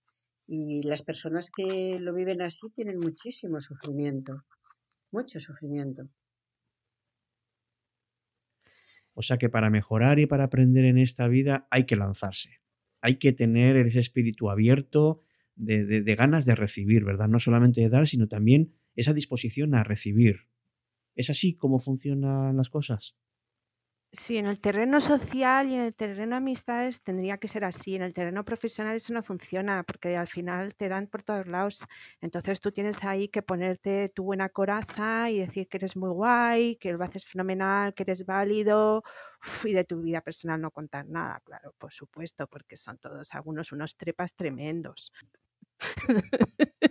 Y las personas que lo viven así tienen muchísimo sufrimiento, mucho sufrimiento.
O sea que para mejorar y para aprender en esta vida hay que lanzarse. Hay que tener ese espíritu abierto de, de ganas de recibir, ¿verdad? No solamente de dar, sino también esa disposición a recibir, ¿Es así como funcionan las cosas?
Sí, en el terreno social y en el terreno amistades tendría que ser así. En el terreno profesional eso no funciona porque al final te dan por todos lados. Entonces tú tienes ahí que ponerte tu buena coraza y decir que eres muy guay, que lo haces fenomenal, que eres válido y de tu vida personal no contar nada, claro, por supuesto, porque son todos algunos unos trepas tremendos.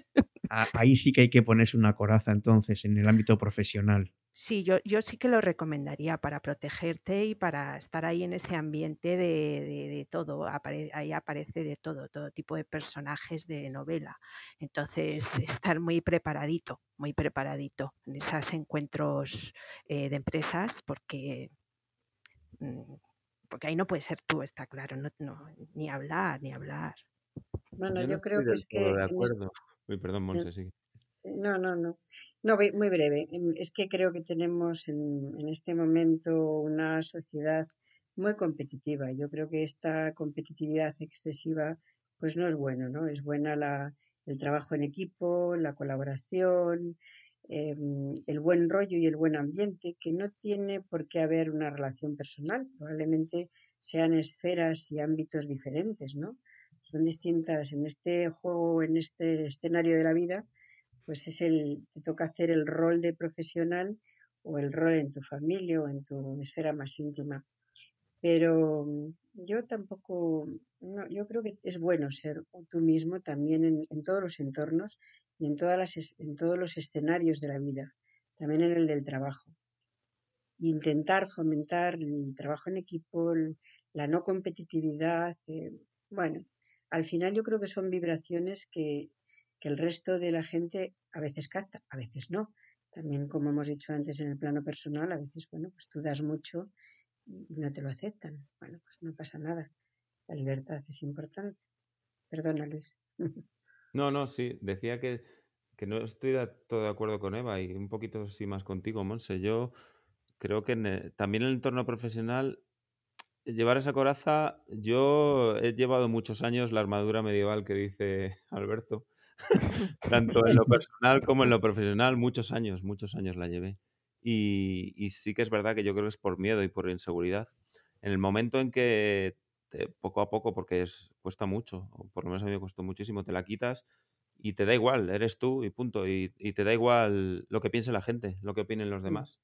ahí sí que hay que ponerse una coraza entonces en el ámbito profesional.
Sí, yo, yo sí que lo recomendaría para protegerte y para estar ahí en ese ambiente de, todo. ahí aparece de todo, todo tipo de personajes de novela. Entonces, estar muy preparadito, muy preparadito en esos encuentros eh, de empresas, porque, mm, porque ahí no puede ser tú, está claro, no, ni hablar, ni hablar.
Bueno, yo, creo que es que...
De acuerdo. Uy, perdón, Monse, sí.
No, no, no. No, muy breve. Es que creo que tenemos en, en este momento una sociedad muy competitiva. Yo creo que esta competitividad excesiva pues no es bueno, ¿no? Es buena la, el trabajo en equipo, la colaboración, em, el buen rollo y el buen ambiente, que no tiene por qué haber una relación personal. Probablemente sean esferas y ámbitos diferentes, ¿no? Son distintas en este juego, en este escenario de la vida, pues es el, te toca hacer el rol de profesional o el rol en tu familia o en tu esfera más íntima. Pero mm, yo tampoco, no, yo creo que es bueno ser tú mismo también en, todos los entornos y en, todas las, en todos los escenarios de la vida, también en el del trabajo. Intentar fomentar el trabajo en equipo, la no competitividad, eh, bueno, al final yo creo que son vibraciones que, el resto de la gente a veces capta, a veces no. También, como hemos dicho antes en el plano personal, a veces, bueno, pues tú das mucho y no te lo aceptan. Bueno, pues no pasa nada. La libertad es importante. Perdona, Luis.
No, no, sí. Decía que, que no estoy todo de acuerdo con Eva y un poquito sí más contigo, Monse. Yo creo que también en el entorno profesional llevar esa coraza, yo he llevado muchos años la armadura medieval que dice Alberto tanto en lo personal como en lo profesional, muchos años, muchos años la llevé. Y, sí que es verdad que yo creo que es por miedo y por inseguridad. En el momento en que poco a poco, porque es, cuesta mucho, o por lo menos a mí me costó muchísimo, te la quitas y te da igual, eres tú y punto. Y, te da igual lo que piense la gente, lo que opinen los mm. demás.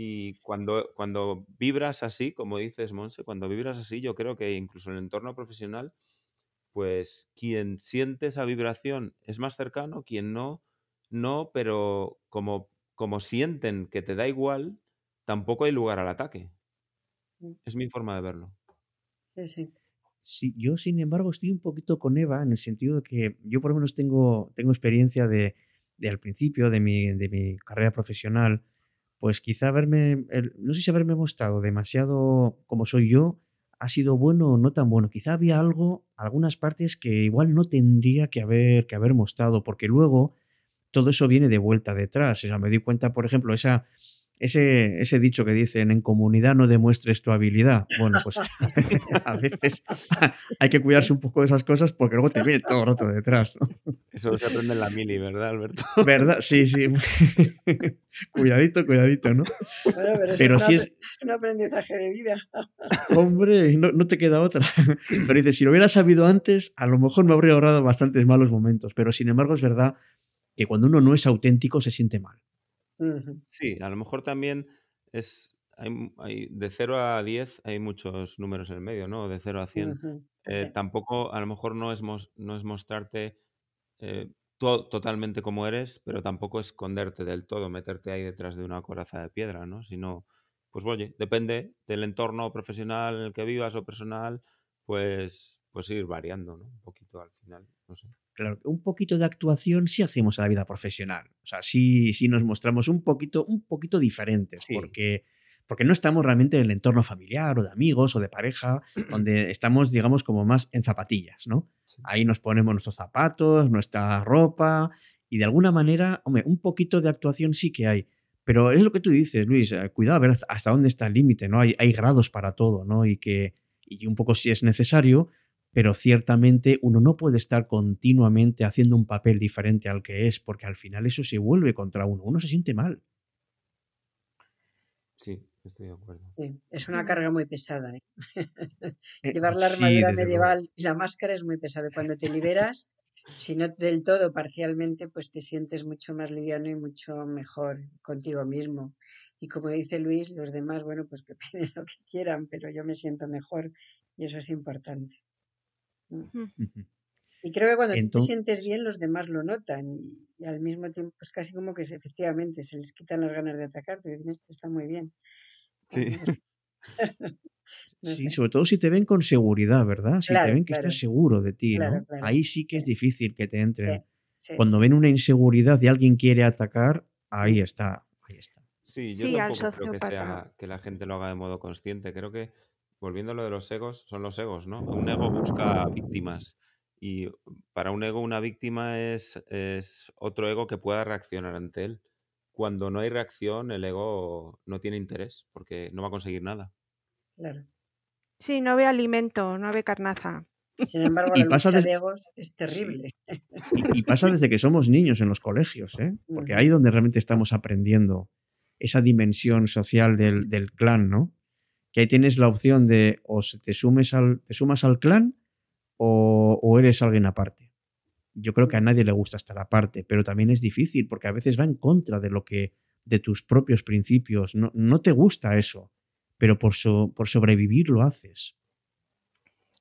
Y cuando, cuando vibras así, como dices, Monse, cuando vibras así, yo creo que incluso en el entorno profesional pues quien siente esa vibración es más cercano, quien no, no, pero como, como sienten que te da igual, tampoco hay lugar al ataque. Mm. Es mi forma de verlo.
Sí, sí.
Sí, yo sin embargo estoy un poquito con Eva en el sentido de que yo por lo menos tengo, tengo experiencia de, al principio de mi, de mi carrera profesional, pues quizá haberme, no sé si haberme mostrado demasiado como soy yo, ha sido bueno o no tan bueno. Quizá había algo, algunas partes que igual no tendría que haber, que haber mostrado, porque luego todo eso viene de vuelta detrás. O sea, me di cuenta, por ejemplo, esa, ese, ese dicho que dicen en comunidad no demuestres tu habilidad. Bueno, pues a veces hay que cuidarse un poco de esas cosas porque luego te viene todo roto detrás.
Eso se aprende en la mili, ¿verdad, Alberto?
¿Verdad? Sí, sí. cuidadito, cuidadito, ¿no?
pero, es, es... un aprendizaje de vida.
Hombre, no, no te queda otra. Pero dices, si lo hubiera sabido antes, a lo mejor me habría ahorrado bastantes malos momentos. Pero sin embargo, es verdad que cuando uno no es auténtico se siente mal.
Sí, a lo mejor también es hay, de 0 a 10 hay muchos números en el medio, ¿no? De 0 a 100. Eh, tampoco, a lo mejor no es, no es mostrarte eh, totalmente como eres, pero tampoco esconderte del todo, meterte ahí detrás de una coraza de piedra, ¿no? Sino, pues oye, depende del entorno profesional en el que vivas o personal, pues, pues ir variando, ¿no? Un poquito al final, no sé.
Claro, un poquito de actuación sí hacemos a la vida profesional. O sea, sí, sí nos mostramos un poquito, un poquito diferentes, porque, porque no estamos realmente en el entorno familiar o de amigos o de pareja, donde estamos, digamos, como más en zapatillas, ¿no? Ahí nos ponemos nuestros zapatos, nuestra ropa, y de alguna manera, hombre, un poquito de actuación sí que hay. Pero es lo que tú dices, Luis, eh, cuidado a ver hasta dónde está el límite, ¿no? Hay, hay grados para todo, ¿no? Y que, y un poco si es necesario, pero ciertamente uno no puede estar continuamente haciendo un papel diferente al que es, porque al final eso se vuelve contra uno, uno se siente mal.
Sí, estoy de acuerdo.
Sí, es una carga muy pesada. ¿eh? eh Llevar la armadura medieval y la máscara es muy pesado. Cuando te liberas, si no del todo, parcialmente, pues te sientes mucho más liviano y mucho mejor contigo mismo. Y como dice Luis, los demás, bueno, pues que piden lo que quieran, pero yo me siento mejor y eso es importante. Y creo que cuando tú te sientes bien, los demás lo notan y, al mismo tiempo, pues casi como que efectivamente se les quitan las ganas de atacarte y dicen, esto está muy bien.
Sí.
sí, sobre todo si te ven con seguridad, ¿verdad? Si te ven que estás seguro de ti, ¿no? Ahí sí que es difícil que te entren. Cuando ven una inseguridad y alguien quiere atacar, ahí está, ahí está.
Sí, yo tampoco creo que, sea, que la gente lo haga de modo consciente. Creo que volviendo a lo de los egos, son los egos, ¿no? Un ego busca víctimas y para un ego una víctima es, es otro ego que pueda reaccionar ante él. Cuando no hay reacción, el ego no tiene interés porque no va a conseguir nada.
Claro.
Sí, no ve alimento, no ve carnaza.
Sin embargo, la lucha de egos es terrible.
Y, pasa desde que somos niños en los colegios, ¿eh? porque ahí donde realmente estamos aprendiendo esa dimensión social del, del clan, ¿no? Que ahí tienes la opción de o te, sumes al, te sumas al clan o, eres alguien aparte. Yo creo que a nadie le gusta estar aparte, pero también es difícil porque a veces va en contra de lo que de tus propios principios. No, no te gusta eso, pero por, por sobrevivir lo haces.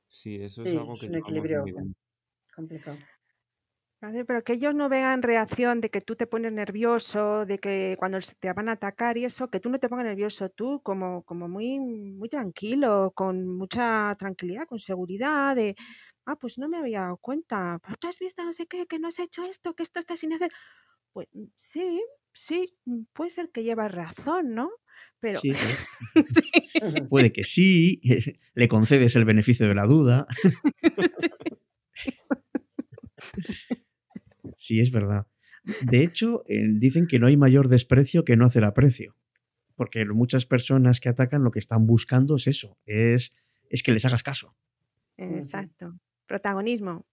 Sí, eso es algo que es un equilibrio
complicado.
Pero que ellos no vean reacción de que tú te pones nervioso, de que cuando te van a atacar y eso, que tú no te pongas nervioso, tú como, como muy, muy tranquilo, con mucha tranquilidad, con seguridad, de, ah, pues no me había dado cuenta, pero tú has visto no sé qué, que no has hecho esto, que esto está sin hacer. Pues sí, sí, puede ser que llevas razón, ¿no? Pero...
Sí, puede que sí, le concedes el beneficio de la duda. Sí, es verdad. De hecho, eh, dicen que no hay mayor desprecio que no hacer aprecio. Porque muchas personas que atacan lo que están buscando es eso, es, es que les hagas caso.
Exacto. Protagonismo.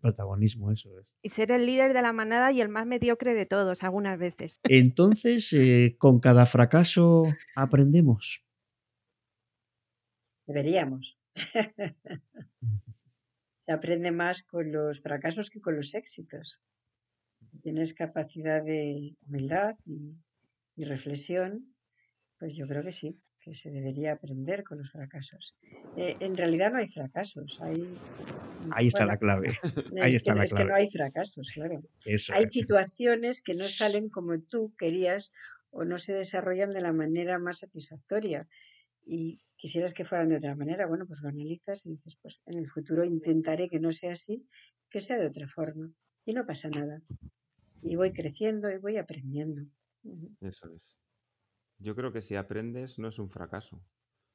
Protagonismo, eso es.
Y ser el líder de la manada y el más mediocre de todos, algunas veces.
Entonces, eh, con cada fracaso aprendemos.
Deberíamos. se aprende más con los fracasos que con los éxitos. Si tienes capacidad de humildad y, reflexión, pues yo creo que sí, que se debería aprender con los fracasos. Eh, en realidad no hay fracasos, hay...
Ahí está la clave. Ahí está la
es que no hay fracasos, claro. hay situaciones que no salen como tú querías o no se desarrollan de la manera más satisfactoria. Y quisieras que fueran de otra manera, bueno, pues lo analizas y dices, pues en el futuro intentaré que no sea así, que sea de otra forma. Y no pasa nada. Y voy creciendo y voy aprendiendo.
Eso es. Yo creo que si aprendes no es un fracaso.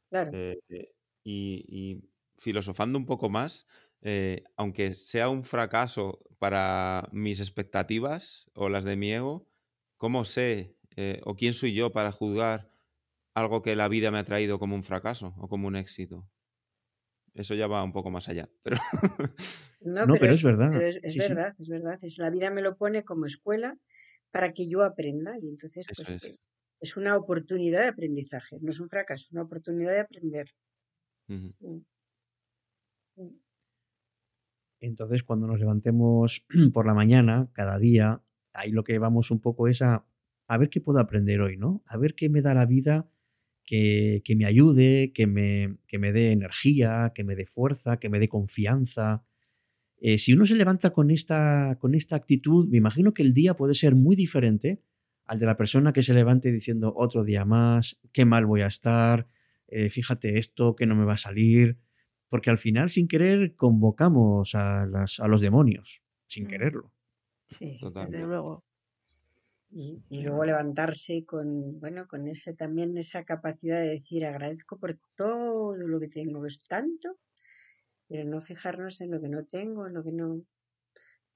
Claro.
Eh, eh, y, filosofando un poco más, eh, aunque sea un fracaso para mis expectativas o las de mi ego, ¿cómo sé o quién soy yo para juzgar algo que la vida me ha traído como un fracaso o como un éxito. Eso ya va un poco más allá. Pero...
No, pero, es, verdad.
es, verdad, es verdad. Es, la vida me lo pone como escuela para que yo aprenda. Y entonces, pues, eh, es. una oportunidad de aprendizaje. No es un fracaso, es una oportunidad de aprender. Mm.
Mm. Entonces, cuando nos levantemos por la mañana, cada día, ahí lo que vamos un poco es a, a ver qué puedo aprender hoy, ¿no? A ver qué me da la vida que, me ayude, que me, que me dé energía, que me dé fuerza, que me dé confianza. Eh, si uno se levanta con esta, con esta actitud, me imagino que el día puede ser muy diferente al de la persona que se levante diciendo otro día más, qué mal voy a estar, eh, fíjate esto, que no me va a salir, porque al final sin querer convocamos a, las, a los demonios, sin mm. quererlo.
Sí, sí desde luego. Y, luego levantarse con, bueno, con ese también esa capacidad de decir agradezco por todo lo que tengo, que es tanto, pero no fijarnos en lo que no tengo, en lo que no.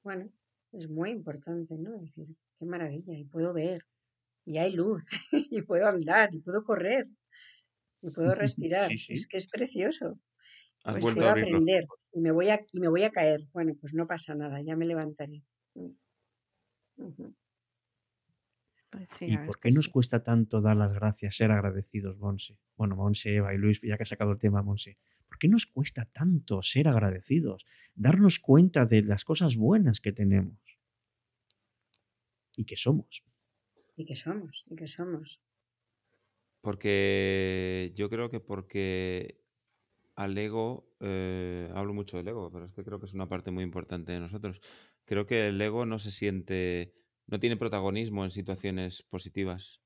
Bueno, es muy importante, ¿no? decir, qué maravilla, y puedo ver, y hay luz, y puedo andar, y puedo correr, y puedo respirar. Es que es precioso. pues puedo a aprender y me voy a y me voy a caer. Bueno, pues no pasa nada, ya me levantaré. Mm.
Pues ¿Y por qué nos cuesta tanto dar las gracias, ser agradecidos, Monse? Bueno, Monse, Eva y Luis, ya que ha sacado el tema, Monse. ¿Por qué nos cuesta tanto ser agradecidos? Darnos cuenta de las cosas buenas que tenemos y que somos.
Y que somos, y que somos.
Porque yo creo que porque al ego, eh, hablo mucho del ego, pero es que creo que es una parte muy importante de nosotros. Creo que el ego no se siente, no tiene protagonismo en situaciones positivas.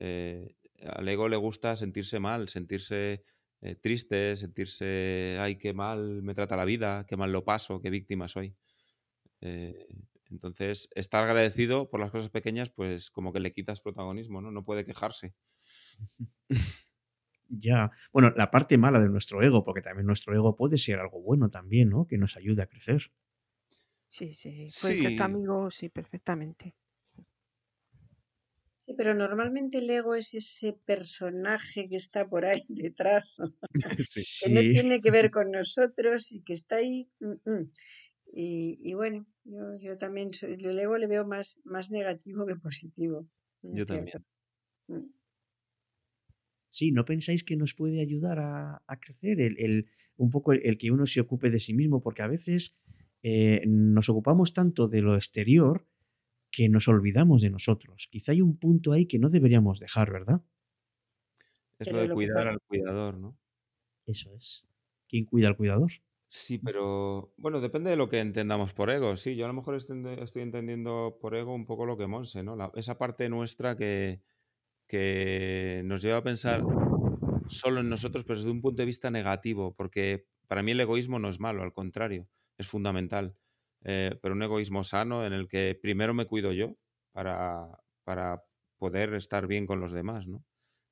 Eh, al ego le gusta sentirse mal, sentirse eh, triste, sentirse, ay, qué mal me trata la vida, qué mal lo paso, qué víctima soy. entonces, estar agradecido por las cosas pequeñas, pues como que le quitas protagonismo, ¿no? No puede quejarse.
Ya, bueno, la parte mala de nuestro ego, porque también nuestro ego puede ser algo bueno también, ¿no? Que nos ayude a crecer.
Sí, sí, puede ser tu amigo, sí, perfectamente.
Sí, pero normalmente el ego es ese personaje que está por ahí detrás, que no tiene que ver con nosotros y que está ahí. Mm, mm. Y, bueno, yo, también soy, el ego le veo más, más negativo que positivo.
Yo también. Mm.
Sí, ¿no pensáis que nos puede ayudar a, crecer el, un poco el, que uno se ocupe de sí mismo? Porque a veces eh, nos ocupamos tanto de lo exterior que nos olvidamos de nosotros. Quizá hay un punto ahí que no deberíamos dejar, ¿verdad?
Es lo de cuidar al cuidador, ¿no?
Eso es. ¿Quién cuida al cuidador?
Sí, pero bueno, depende de lo que entendamos por ego. Sí, yo a lo mejor estoy entendiendo por ego un poco lo que Monse, ¿no? esa parte nuestra que, que nos lleva a pensar solo en nosotros, pero desde un punto de vista negativo, porque para mí el egoísmo no es malo, al contrario, es fundamental. Eh, pero un egoísmo sano en el que primero me cuido yo para, para poder estar bien con los demás, ¿no?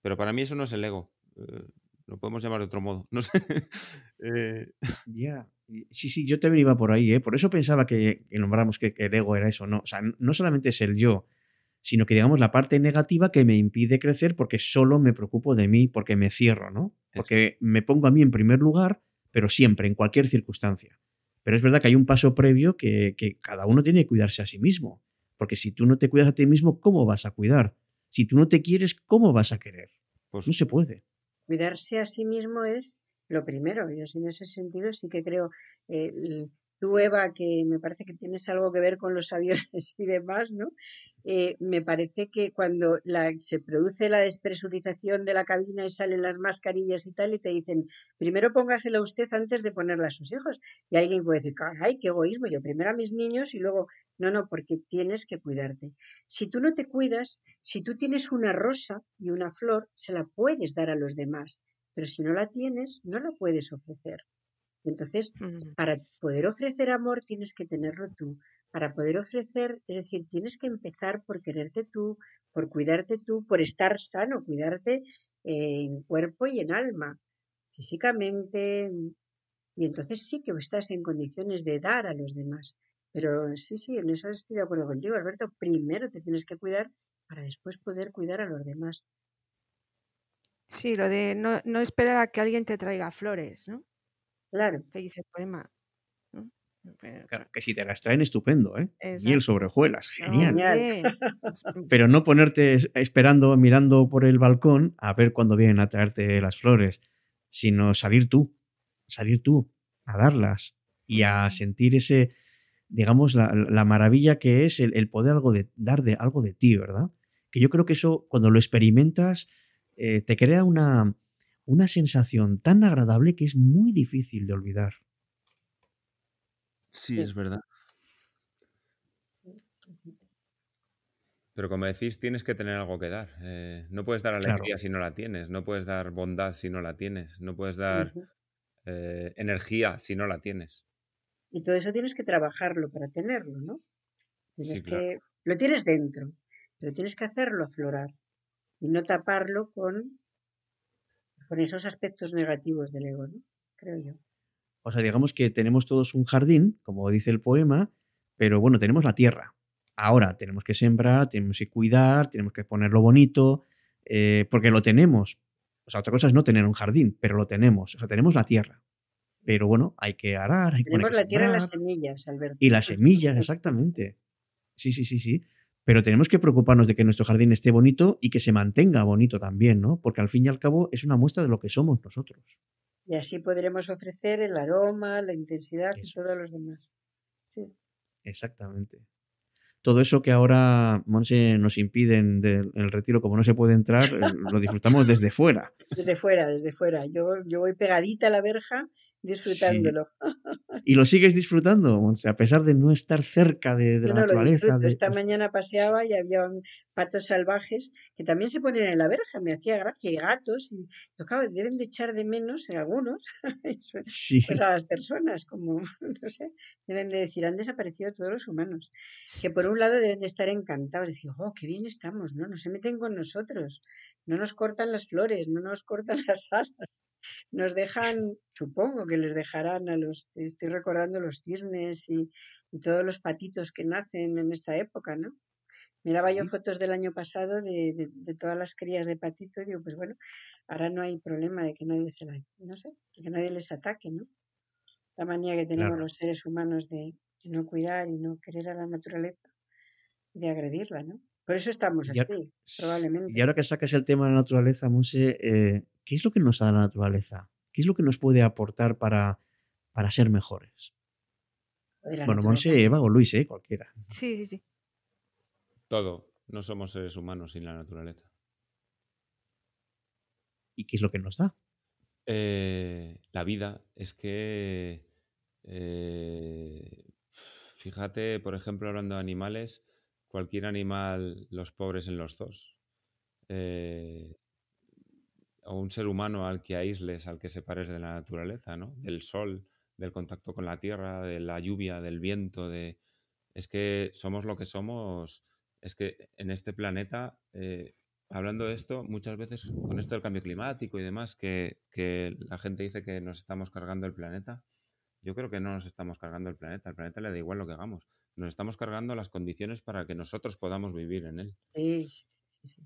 Pero para mí eso no es el ego. Eh, lo podemos llamar de otro modo, no sé.
Eh, ya. Sí, sí, yo también iba por ahí, ¿eh? Por eso pensaba que, nombramos que, que, el ego era eso, ¿no? O sea, no solamente es el yo, sino que digamos la parte negativa que me impide crecer porque solo me preocupo de mí, porque me cierro, ¿no? Porque me pongo a mí en primer lugar, pero siempre, en cualquier circunstancia. Pero es verdad que hay un paso previo que, cada uno tiene que cuidarse a sí mismo. Porque si tú no te cuidas a ti mismo, ¿cómo vas a cuidar? Si tú no te quieres, ¿cómo vas a querer? Pues no se puede.
Cuidarse a sí mismo es lo primero. Yo en ese sentido sí que creo, eh, tú, Eva, que me parece que tienes algo que ver con los aviones y demás, ¿no? Eh, me parece que cuando se produce la despresurización de la cabina y salen las mascarillas y tal, y te dicen, primero póngasela usted antes de ponerla a sus hijos. Y alguien puede decir, ay, qué egoísmo, yo primero a mis niños y luego, no, no, porque tienes que cuidarte. Si tú no te cuidas, si tú tienes una rosa y una flor, se la puedes dar a los demás, pero si no la tienes, no la puedes ofrecer. Entonces, para poder ofrecer amor tienes que tenerlo tú. Para poder ofrecer, es decir, tienes que empezar por quererte tú, por cuidarte tú, por estar sano, cuidarte en cuerpo y en alma, físicamente. Y entonces sí que estás en condiciones de dar a los demás. Pero sí, sí, en eso estoy de acuerdo contigo, Alberto. Primero te tienes que cuidar para después poder cuidar a los demás.
Sí, lo de no, no esperar a que alguien te traiga flores, ¿no?
Claro.
Que dice el poema.
que si te las traen, estupendo, ¿eh? Y el sobrejuelas, genial. Pero no ponerte esperando, mirando por el balcón a ver cuándo vienen a traerte las flores, sino salir tú, salir tú, a darlas y a sentir ese, digamos, la, maravilla que es el, poder algo de, dar de algo de ti, ¿verdad? Que yo creo que eso, cuando lo experimentas, eh, te crea una, una sensación tan agradable que es muy difícil de olvidar.
Sí, es verdad. Pero como decís, tienes que tener algo que dar. Eh, no puedes dar alegría si no la tienes, no puedes dar bondad si no la tienes, no puedes dar eh, energía si no la tienes.
Y todo eso tienes que trabajarlo para tenerlo, ¿no? Tienes que, lo tienes dentro, pero tienes que hacerlo aflorar y no taparlo con, con esos aspectos negativos del ego, ¿no? Creo yo.
O sea, digamos que tenemos todos un jardín, como dice el poema, pero bueno, tenemos la tierra. Ahora tenemos que sembrar, tenemos que cuidar, tenemos que ponerlo bonito, eh, porque lo tenemos. O sea, otra cosa es no tener un jardín, pero lo tenemos. O sea, tenemos la tierra. Pero bueno, hay que arar, hay
Tenemos la tierra y las semillas, Alberto.
Y las semillas, exactamente. Sí, sí, sí, sí. Pero tenemos que preocuparnos de que nuestro jardín esté bonito y que se mantenga bonito también, ¿no? Porque al fin y al cabo es una muestra de lo que somos nosotros.
Y así podremos ofrecer el aroma, la intensidad y todos los demás. Sí.
Exactamente todo eso que ahora Monse nos impiden del el retiro, como no se puede entrar, eh, lo disfrutamos desde fuera.
Desde fuera, desde fuera. Yo, yo voy pegadita a la verja disfrutándolo.
¿Y lo sigues disfrutando, a pesar de no estar cerca de, la naturaleza?
Esta mañana paseaba y había patos salvajes que también se ponen en la verja, me hacía gracia, y gatos, y claro, deben de echar de menos en algunos pues a las personas, como, no sé, deben de decir, han desaparecido todos los humanos, que por un lado deben de estar encantados, decir, oh, qué bien estamos, ¿no? No se meten con nosotros, no nos cortan las flores, no nos cortan las alas nos dejan, supongo que les dejarán a los, estoy recordando los cisnes y, todos los patitos que nacen en esta época, ¿no? Miraba yo fotos del año pasado de, todas las crías de patito y digo, pues bueno, ahora no hay problema de que nadie se la, no sé, que nadie les ataque, ¿no? La manía que tenemos los seres humanos de, no cuidar y no querer a la naturaleza, de agredirla, ¿no? Por eso estamos así, probablemente.
Y ahora que sacas el tema de la naturaleza, Monse, eh, ¿qué es lo que nos da la naturaleza? ¿Qué es lo que nos puede aportar para, para ser mejores? Bueno, Monse, Eva o Luis, ¿eh? cualquiera.
Sí, sí, sí.
Todo. No somos seres humanos sin la naturaleza.
¿Y qué es lo que nos da?
Eh, la vida. Es que. Eh, fíjate, por ejemplo, hablando de animales, cualquier animal, los pobres en los dos. Eh, o un ser humano al que aísles, al que separes de la naturaleza, ¿no? Del sol, del contacto con la tierra, de la lluvia, del viento, de... Es que somos lo que somos, es que en este planeta, eh, hablando de esto, muchas veces con esto del cambio climático y demás, que, que la gente dice que nos estamos cargando el planeta, yo creo que no nos estamos cargando el planeta, al planeta le da igual lo que hagamos, nos estamos cargando las condiciones para que nosotros podamos vivir en él.
Sí, sí, sí.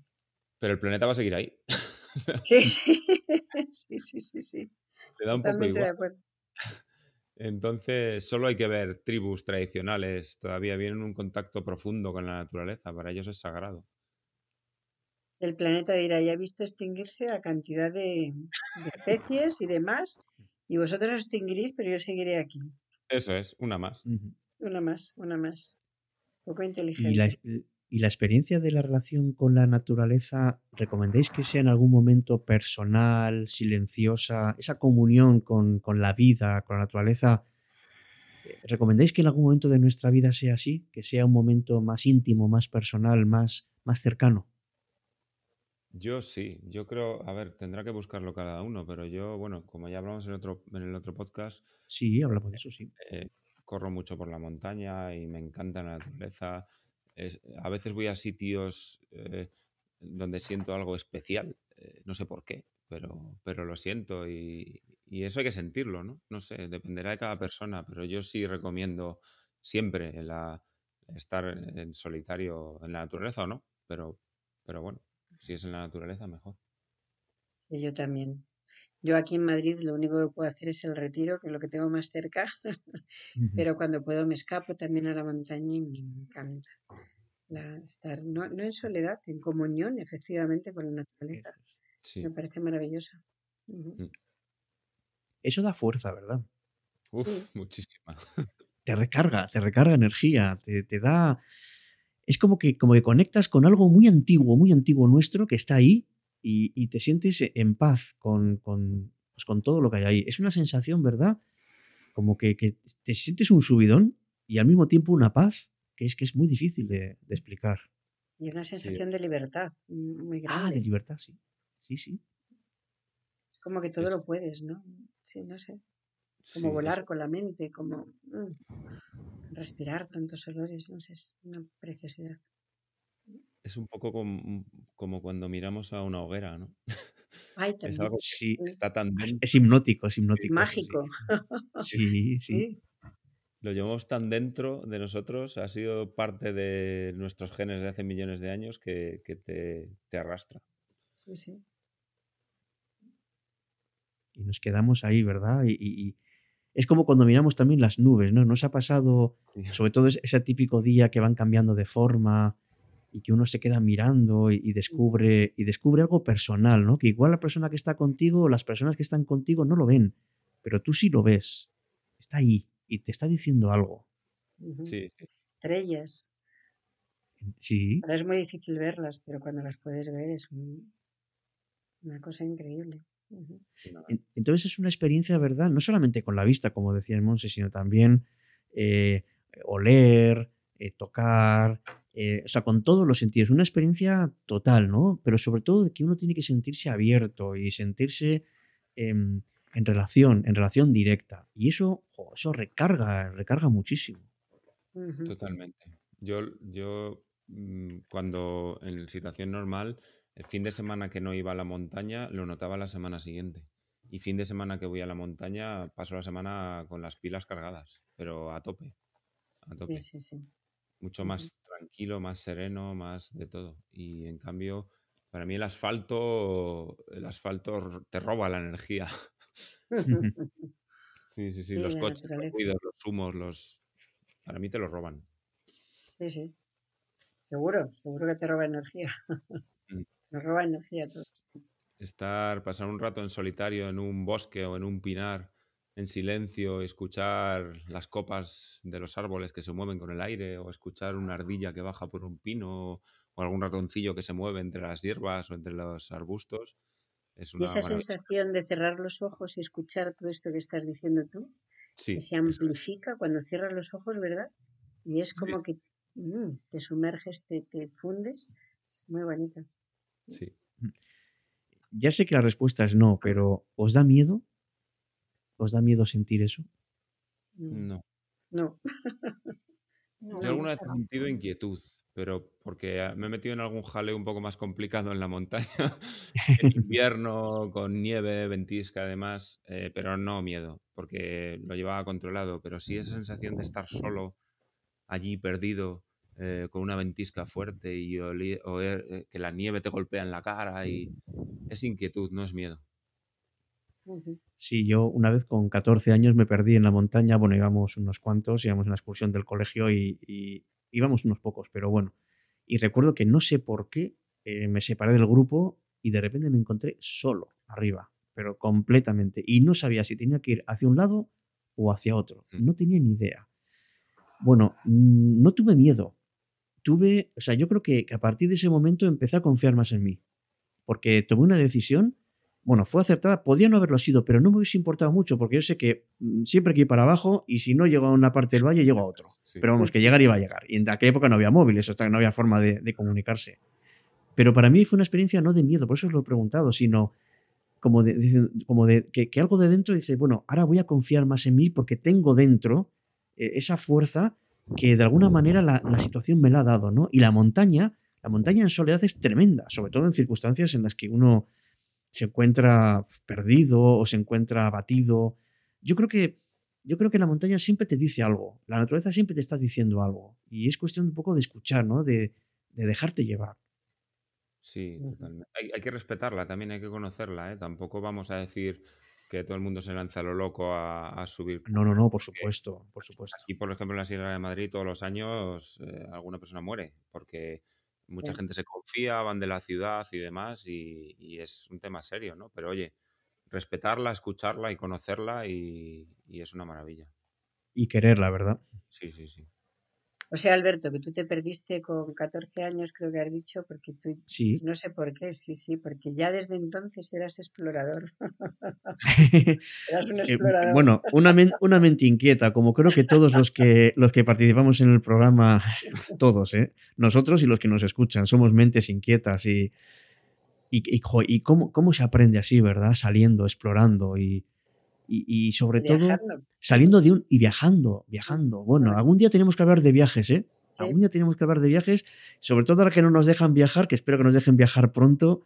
Pero el planeta va a seguir ahí.
Sí, sí, sí, sí, sí.
Te da un poco igual. Entonces, solo hay que ver tribus tradicionales, todavía vienen un contacto profundo con la naturaleza, para ellos es sagrado.
El planeta dirá, ya he visto extinguirse a cantidad de, especies y demás, y vosotros os extinguiréis, pero yo seguiré aquí.
Eso es, una más.
Una más, una más. poco inteligente.
¿Y la experiencia de la relación con la naturaleza, recomendáis que sea en algún momento personal, silenciosa, esa comunión con, la vida, con la naturaleza? Eh, ¿Recomendáis que en algún momento de nuestra vida sea así? ¿Que sea un momento más íntimo, más personal, más, más cercano?
Yo sí, yo creo, a ver, tendrá que buscarlo cada uno, pero yo, bueno, como ya hablamos en, otro, en el otro podcast.
Sí, hablamos de eso, sí.
Eh, corro mucho por la montaña y me encanta la naturaleza a veces voy a sitios eh, donde siento algo especial, eh, no sé por qué, pero, pero lo siento y, eso hay que sentirlo, ¿no? No sé, dependerá de cada persona, pero yo sí recomiendo siempre la, estar en solitario en la naturaleza o no, pero, pero bueno, si es en la naturaleza, mejor.
Sí, yo también. Yo aquí en Madrid lo único que puedo hacer es el retiro, que es lo que tengo más cerca, pero cuando puedo me escapo también a la montaña y me encanta estar no, en soledad, en comunión efectivamente con la naturaleza. Me parece maravillosa. Mm.
Eso da fuerza, ¿verdad?
Uf, muchísima.
Te recarga, te recarga energía, te, te da... Es como que, como que conectas con algo muy antiguo, muy antiguo nuestro que está ahí y, y te sientes en paz con, con, pues con todo lo que hay ahí. Es una sensación, ¿verdad? Como que, que te sientes un subidón y al mismo tiempo una paz que es que es muy difícil de, de explicar.
Y una
Sí,
sensación de libertad muy
Ah, de
grande.
libertad, sí. Sí, sí.
Es como que todo lo puedes, ¿no? Sí, no sé. Como
sí,
volar con la mente, como mm, respirar tantos olores, no sé, es una preciosidad.
Es un poco com- como, cuando miramos a una hoguera, ¿no?
Ay,
Es
también.
algo que
Sí.
Está tan
Es,
dentro,
es hipnótico, es hipnótico.
Mágico.
Sí, sí.
Sí.
lo llevamos tan dentro de nosotros, ha sido parte de nuestros genes de hace millones de años que, que te, te arrastra.
Sí, sí.
Y nos quedamos ahí, ¿verdad? Y, y- es como cuando miramos también las nubes, ¿no? Nos ha pasado, sobre todo es- ese típico día que van cambiando de forma y que uno se queda mirando y, y descubre y descubre algo personal, ¿no? Que igual la persona que está contigo o las personas que están contigo no lo ven, pero tú sí lo ves. Está ahí y te está diciendo algo.
Ujú.
Sí, sí.
Estrellas.
Sí,
Ahora es muy difícil verlas, pero cuando las puedes ver es, un- es una cosa increíble.
Entonces es una experiencia, ¿verdad? No solamente con la vista, como decía el Monse, sino también eh, oler, eh, tocar, eh, o sea, con todos los sentidos. Una experiencia total, ¿no? Pero sobre todo de que uno tiene que sentirse abierto y sentirse em, en relación, en relación directa. Y eso, eso recarga, recarga muchísimo.
Totalmente. Yo, yo mm, cuando en situación normal, el fin de semana que no iba a la montaña, lo notaba la semana siguiente. Y fin de semana que voy a la montaña, paso la semana con las pilas cargadas, pero a tope, a
Sí,
tope.
sí, sí.
Mucho
Ujú.
más tranquilo, más sereno, más de todo. Y en cambio, para mí el asfalto, el asfalto te roba la energía. Sí, sí, sí, los coches, los ruidos, los humos, los... Para mí te los roban.
Sí, sí. Seguro, seguro que te roba energía.
Mm.
Nos roba energía todo.
Estar, pasar un rato en solitario en un bosque o en un pinar, en silencio, escuchar las copas de los árboles que se mueven con el aire, o escuchar una ardilla que baja por un pino, o algún ratoncillo que se mueve entre las hierbas o entre los arbustos, es
Y
una
esa
maravilla.
sensación de cerrar los ojos y escuchar todo esto que estás diciendo tú,
Sí,
que se amplifica cuando cierras los ojos, ¿verdad? Y es
sí,
como que mm, te sumerges, te, te fundes. Es muy bonito.
sí.
Ya sé que la respuesta es no, pero ¿os da miedo? ¿Os da miedo sentir eso?
Mm,
No.
No,
No,
Yo alguna vez he sentido inquietud, pero porque ah, me he metido en algún jaleo un poco más complicado en la montaña, en invierno, con nieve, ventisca además, eh, pero no miedo, porque lo llevaba controlado, pero sí esa sensación de estar solo allí perdido, eh, con una ventisca fuerte y oler, eh, que la nieve te golpea en la cara y es inquietud, no es miedo.
Ujú.
Sí, yo una vez con 14 años me perdí en la montaña, bueno, íbamos unos cuantos, íbamos en la excursión del colegio y, y íbamos unos pocos, pero bueno. Y recuerdo que no sé por qué eh, me separé del grupo y de repente me encontré solo arriba, pero completamente. Y no sabía si tenía que ir hacia un lado o hacia otro.
Mm.
No tenía ni idea. Bueno, no tuve miedo. Tuve, o sea, yo creo que, que a partir de ese momento empecé a confiar más en mí, porque tomé una decisión bueno, fue acertada, podía no haberlo sido, pero no me hubiese importado mucho, porque yo sé que mm, siempre hay que ir para abajo y si no llego a una parte del valle, llego a otro.
Sí.
Pero vamos, que llegar iba a llegar. Y en aquella época no había móviles, o sea, no había forma de, de comunicarse. Pero para mí fue una experiencia no de miedo, por eso os lo he preguntado, sino como de, como de que, que algo de dentro dice, bueno, ahora voy a confiar más en mí porque tengo dentro eh, esa fuerza que de alguna manera la, la situación me la ha dado, ¿no? Y la montaña, la montaña en soledad es tremenda, sobre todo en circunstancias en las que uno se encuentra perdido o se encuentra abatido. Yo creo que yo creo que la montaña siempre te dice algo, la naturaleza siempre te está diciendo algo y es cuestión un poco de escuchar, ¿no? De, de dejarte llevar.
Sí, totalmente. Hay, hay que respetarla, también hay que conocerla, ¿eh? Tampoco vamos a decir que todo el mundo se lanza a lo loco a, a subir.
No, no, no, por supuesto, por supuesto.
Aquí, por ejemplo, en la Sierra de Madrid, todos los años eh, alguna persona muere, porque mucha
Sí.
gente se confía, van de la ciudad y demás, y, y es un tema serio, ¿no? Pero oye, respetarla, escucharla y conocerla, y, y es una maravilla.
Y querer, la verdad.
Sí, sí, sí.
O sea, Alberto, que tú te perdiste con 14 años, creo que has dicho, porque tú,
Sí.
no sé por qué, sí, sí, porque ya desde entonces eras explorador. eras un
Eh,
explorador.
bueno, una, men- una mente inquieta, como creo que todos los que, los que participamos en el programa, todos, ¿eh? nosotros y los que nos escuchan, somos mentes inquietas y, y, y cómo, cómo se aprende así, ¿verdad? Saliendo, explorando y, y, y sobre todo saliendo de un... y viajando, viajando. Bueno, algún día tenemos que hablar de viajes, ¿eh?
Sí.
Algún día tenemos que hablar de viajes, sobre todo ahora que no nos dejan viajar, que espero que nos dejen viajar pronto,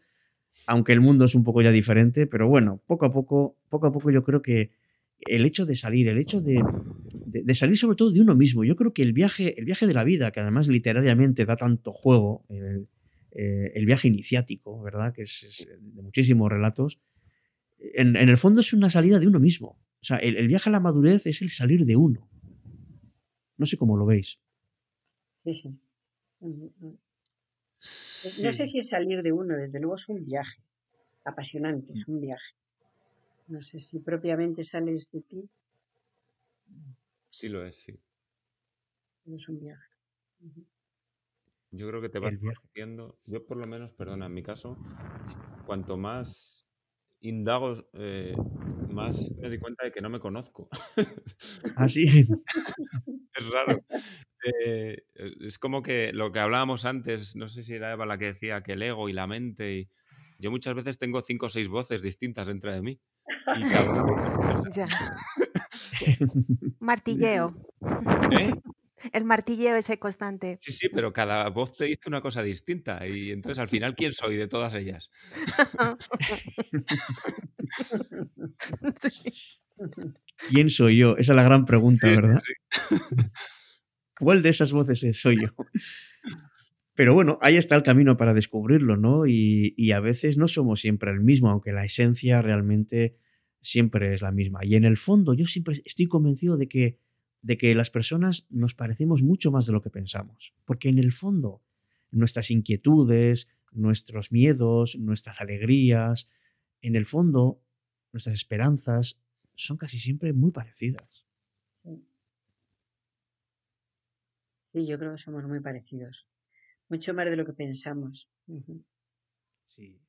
aunque el mundo es un poco ya diferente, pero bueno, poco a poco, poco a poco yo creo que el hecho de salir, el hecho de, de- de salir sobre todo de uno mismo, yo creo que el viaje, el viaje de la vida, que además literariamente da tanto juego, el, eh, el viaje iniciático, ¿verdad? Que es, es de muchísimos relatos, en, en el fondo es una salida de uno mismo. O sea, el, el viaje a la madurez es el salir de uno. No sé cómo lo veis.
Sí, sí. Ujú, ujú. No sé si es salir de uno, desde luego es un viaje. Apasionante, es un viaje. No sé si propiamente sales de ti,
Sí lo es, sí.
es un viaje.
Yo creo que te vas conociendo. Yo por lo menos, perdona, en mi caso, cuanto más indago, eh, más me doy cuenta de que no me conozco.
Así.
Es raro. Eh, es como que lo que hablábamos antes, no sé si era Eva la que decía que el ego y la mente, y yo muchas veces tengo cinco o seis voces distintas dentro de mí. Y cada una-
Ya. Martilleo.
¿Eh?
El martilleo ese constante.
Sí, sí, pero cada voz te dice una cosa distinta. Y entonces al final, ¿quién soy de todas ellas?
¿Quién soy yo? Esa es la gran pregunta,
Sí,
¿verdad?
sí.
¿Cuál de esas voces es- soy yo? Pero bueno, ahí está el camino para descubrirlo, ¿no? Y, y a veces no somos siempre el mismo, aunque la esencia realmente siempre es la misma. Y en el fondo yo siempre estoy convencido de que, de que las personas nos parecemos mucho más de lo que pensamos. Porque en el fondo nuestras inquietudes, nuestros miedos, nuestras alegrías, en el fondo nuestras esperanzas son casi siempre muy parecidas.
Sí. Sí, yo creo que somos muy parecidos. Mucho más de lo que pensamos.
Sí.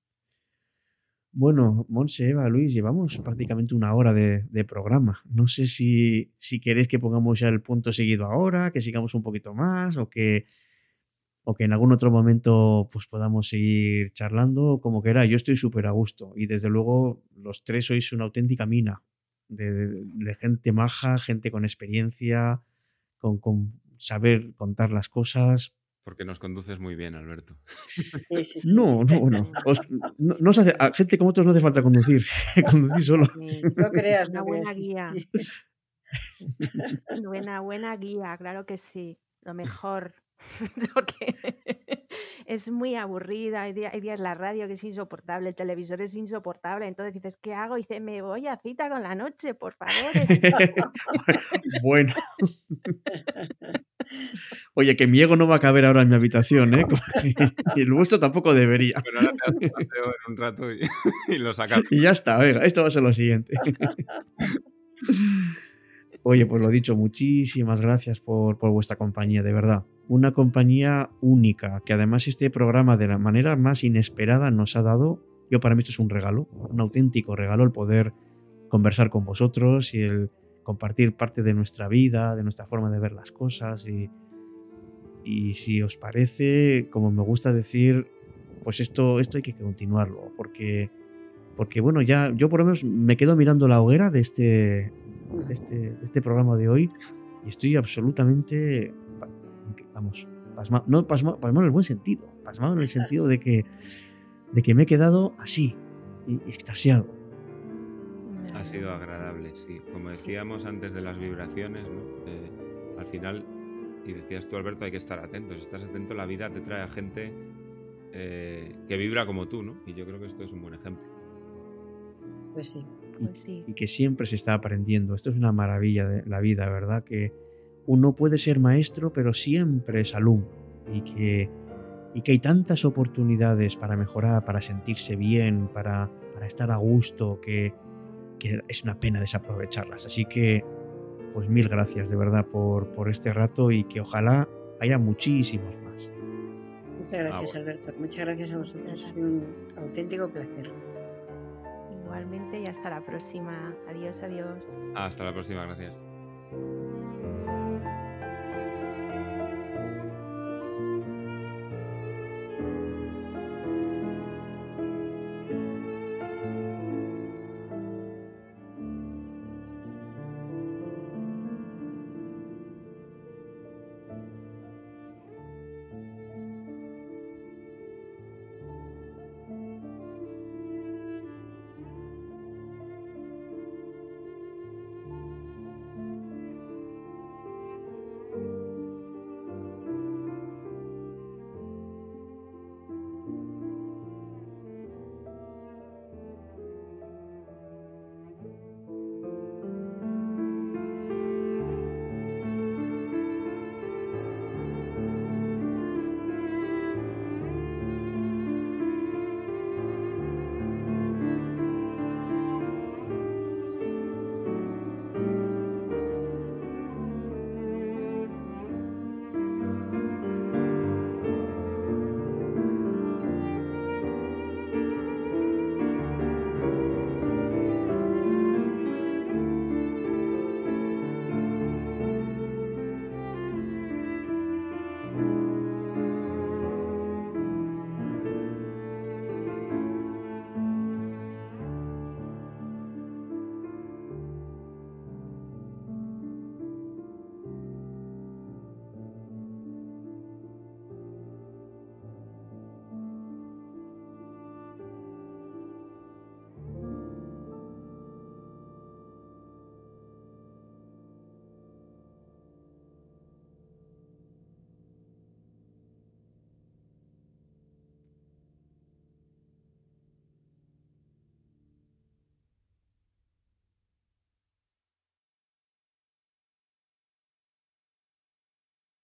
Bueno, Monse, Eva, Luis, llevamos prácticamente una hora de, de programa. No sé si, si queréis que pongamos ya el punto seguido ahora, que sigamos un poquito más o que, o que en algún otro momento pues podamos seguir charlando, como queráis. Yo estoy súper a gusto y desde luego los tres sois una auténtica mina de, de- de gente maja, gente con experiencia, con, con saber contar las cosas.
Porque nos conduces muy bien, Alberto.
Sí, sí, sí.
No, no, no. Os- no, no os hace- a gente como vosotros no hace falta conducir. Conducir solo.
No creas,
Una
no
buena
creas. sí,
guía. Buena, buena guía, claro que sí. Lo mejor. Porque es muy aburrida. Hay día- hay días la radio que es insoportable, el televisor es insoportable. Entonces dices, ¿qué hago? Y dice, me voy a cita con la noche, por favor.
bueno. Oye, que mi ego no va a caber ahora en mi habitación, ¿eh? Y el vuestro tampoco debería.
Bueno, ahora te en un rato y, y lo sacas.
Y ya está, venga, esto va a ser lo siguiente. Oye, pues lo dicho, muchísimas gracias por, por vuestra compañía, de verdad. Una compañía única, que además este programa de la manera más inesperada nos ha dado, yo para mí esto es un regalo, un auténtico regalo el poder conversar con vosotros y el compartir parte de nuestra vida, de nuestra forma de ver las cosas y, y si os parece, como me gusta decir, pues esto, esto hay que continuarlo, porque porque bueno, ya yo por lo menos me quedo mirando la hoguera de este, de este, de este programa de hoy y estoy absolutamente, vamos, pasmado, no pasmado, pasmado en el buen sentido, pasmado en el sentido de que, de que me he quedado así, extasiado.
Ha sido agradable, sí. Como decíamos antes de las vibraciones, ¿no? Eh, al final, y decías tú, Alberto, hay que estar atento. Si estás atento, la vida te trae a gente eh, que vibra como tú, ¿no? Y yo creo que esto es un buen ejemplo.
Pues sí.
Pues sí.
y que siempre se está aprendiendo. Esto es una maravilla de la vida, ¿verdad? Que uno puede ser maestro, pero siempre es alumno. Y que, y que hay tantas oportunidades para mejorar, para sentirse bien, para, para estar a gusto, que, que es una pena desaprovecharlas. Así que, pues mil gracias de verdad por, por este rato y que ojalá haya muchísimos más.
Muchas gracias,
bueno.
Alberto. Muchas gracias a vosotros. Ha sido un auténtico placer.
Igualmente y hasta la próxima. Adiós, adiós.
Hasta la próxima, gracias.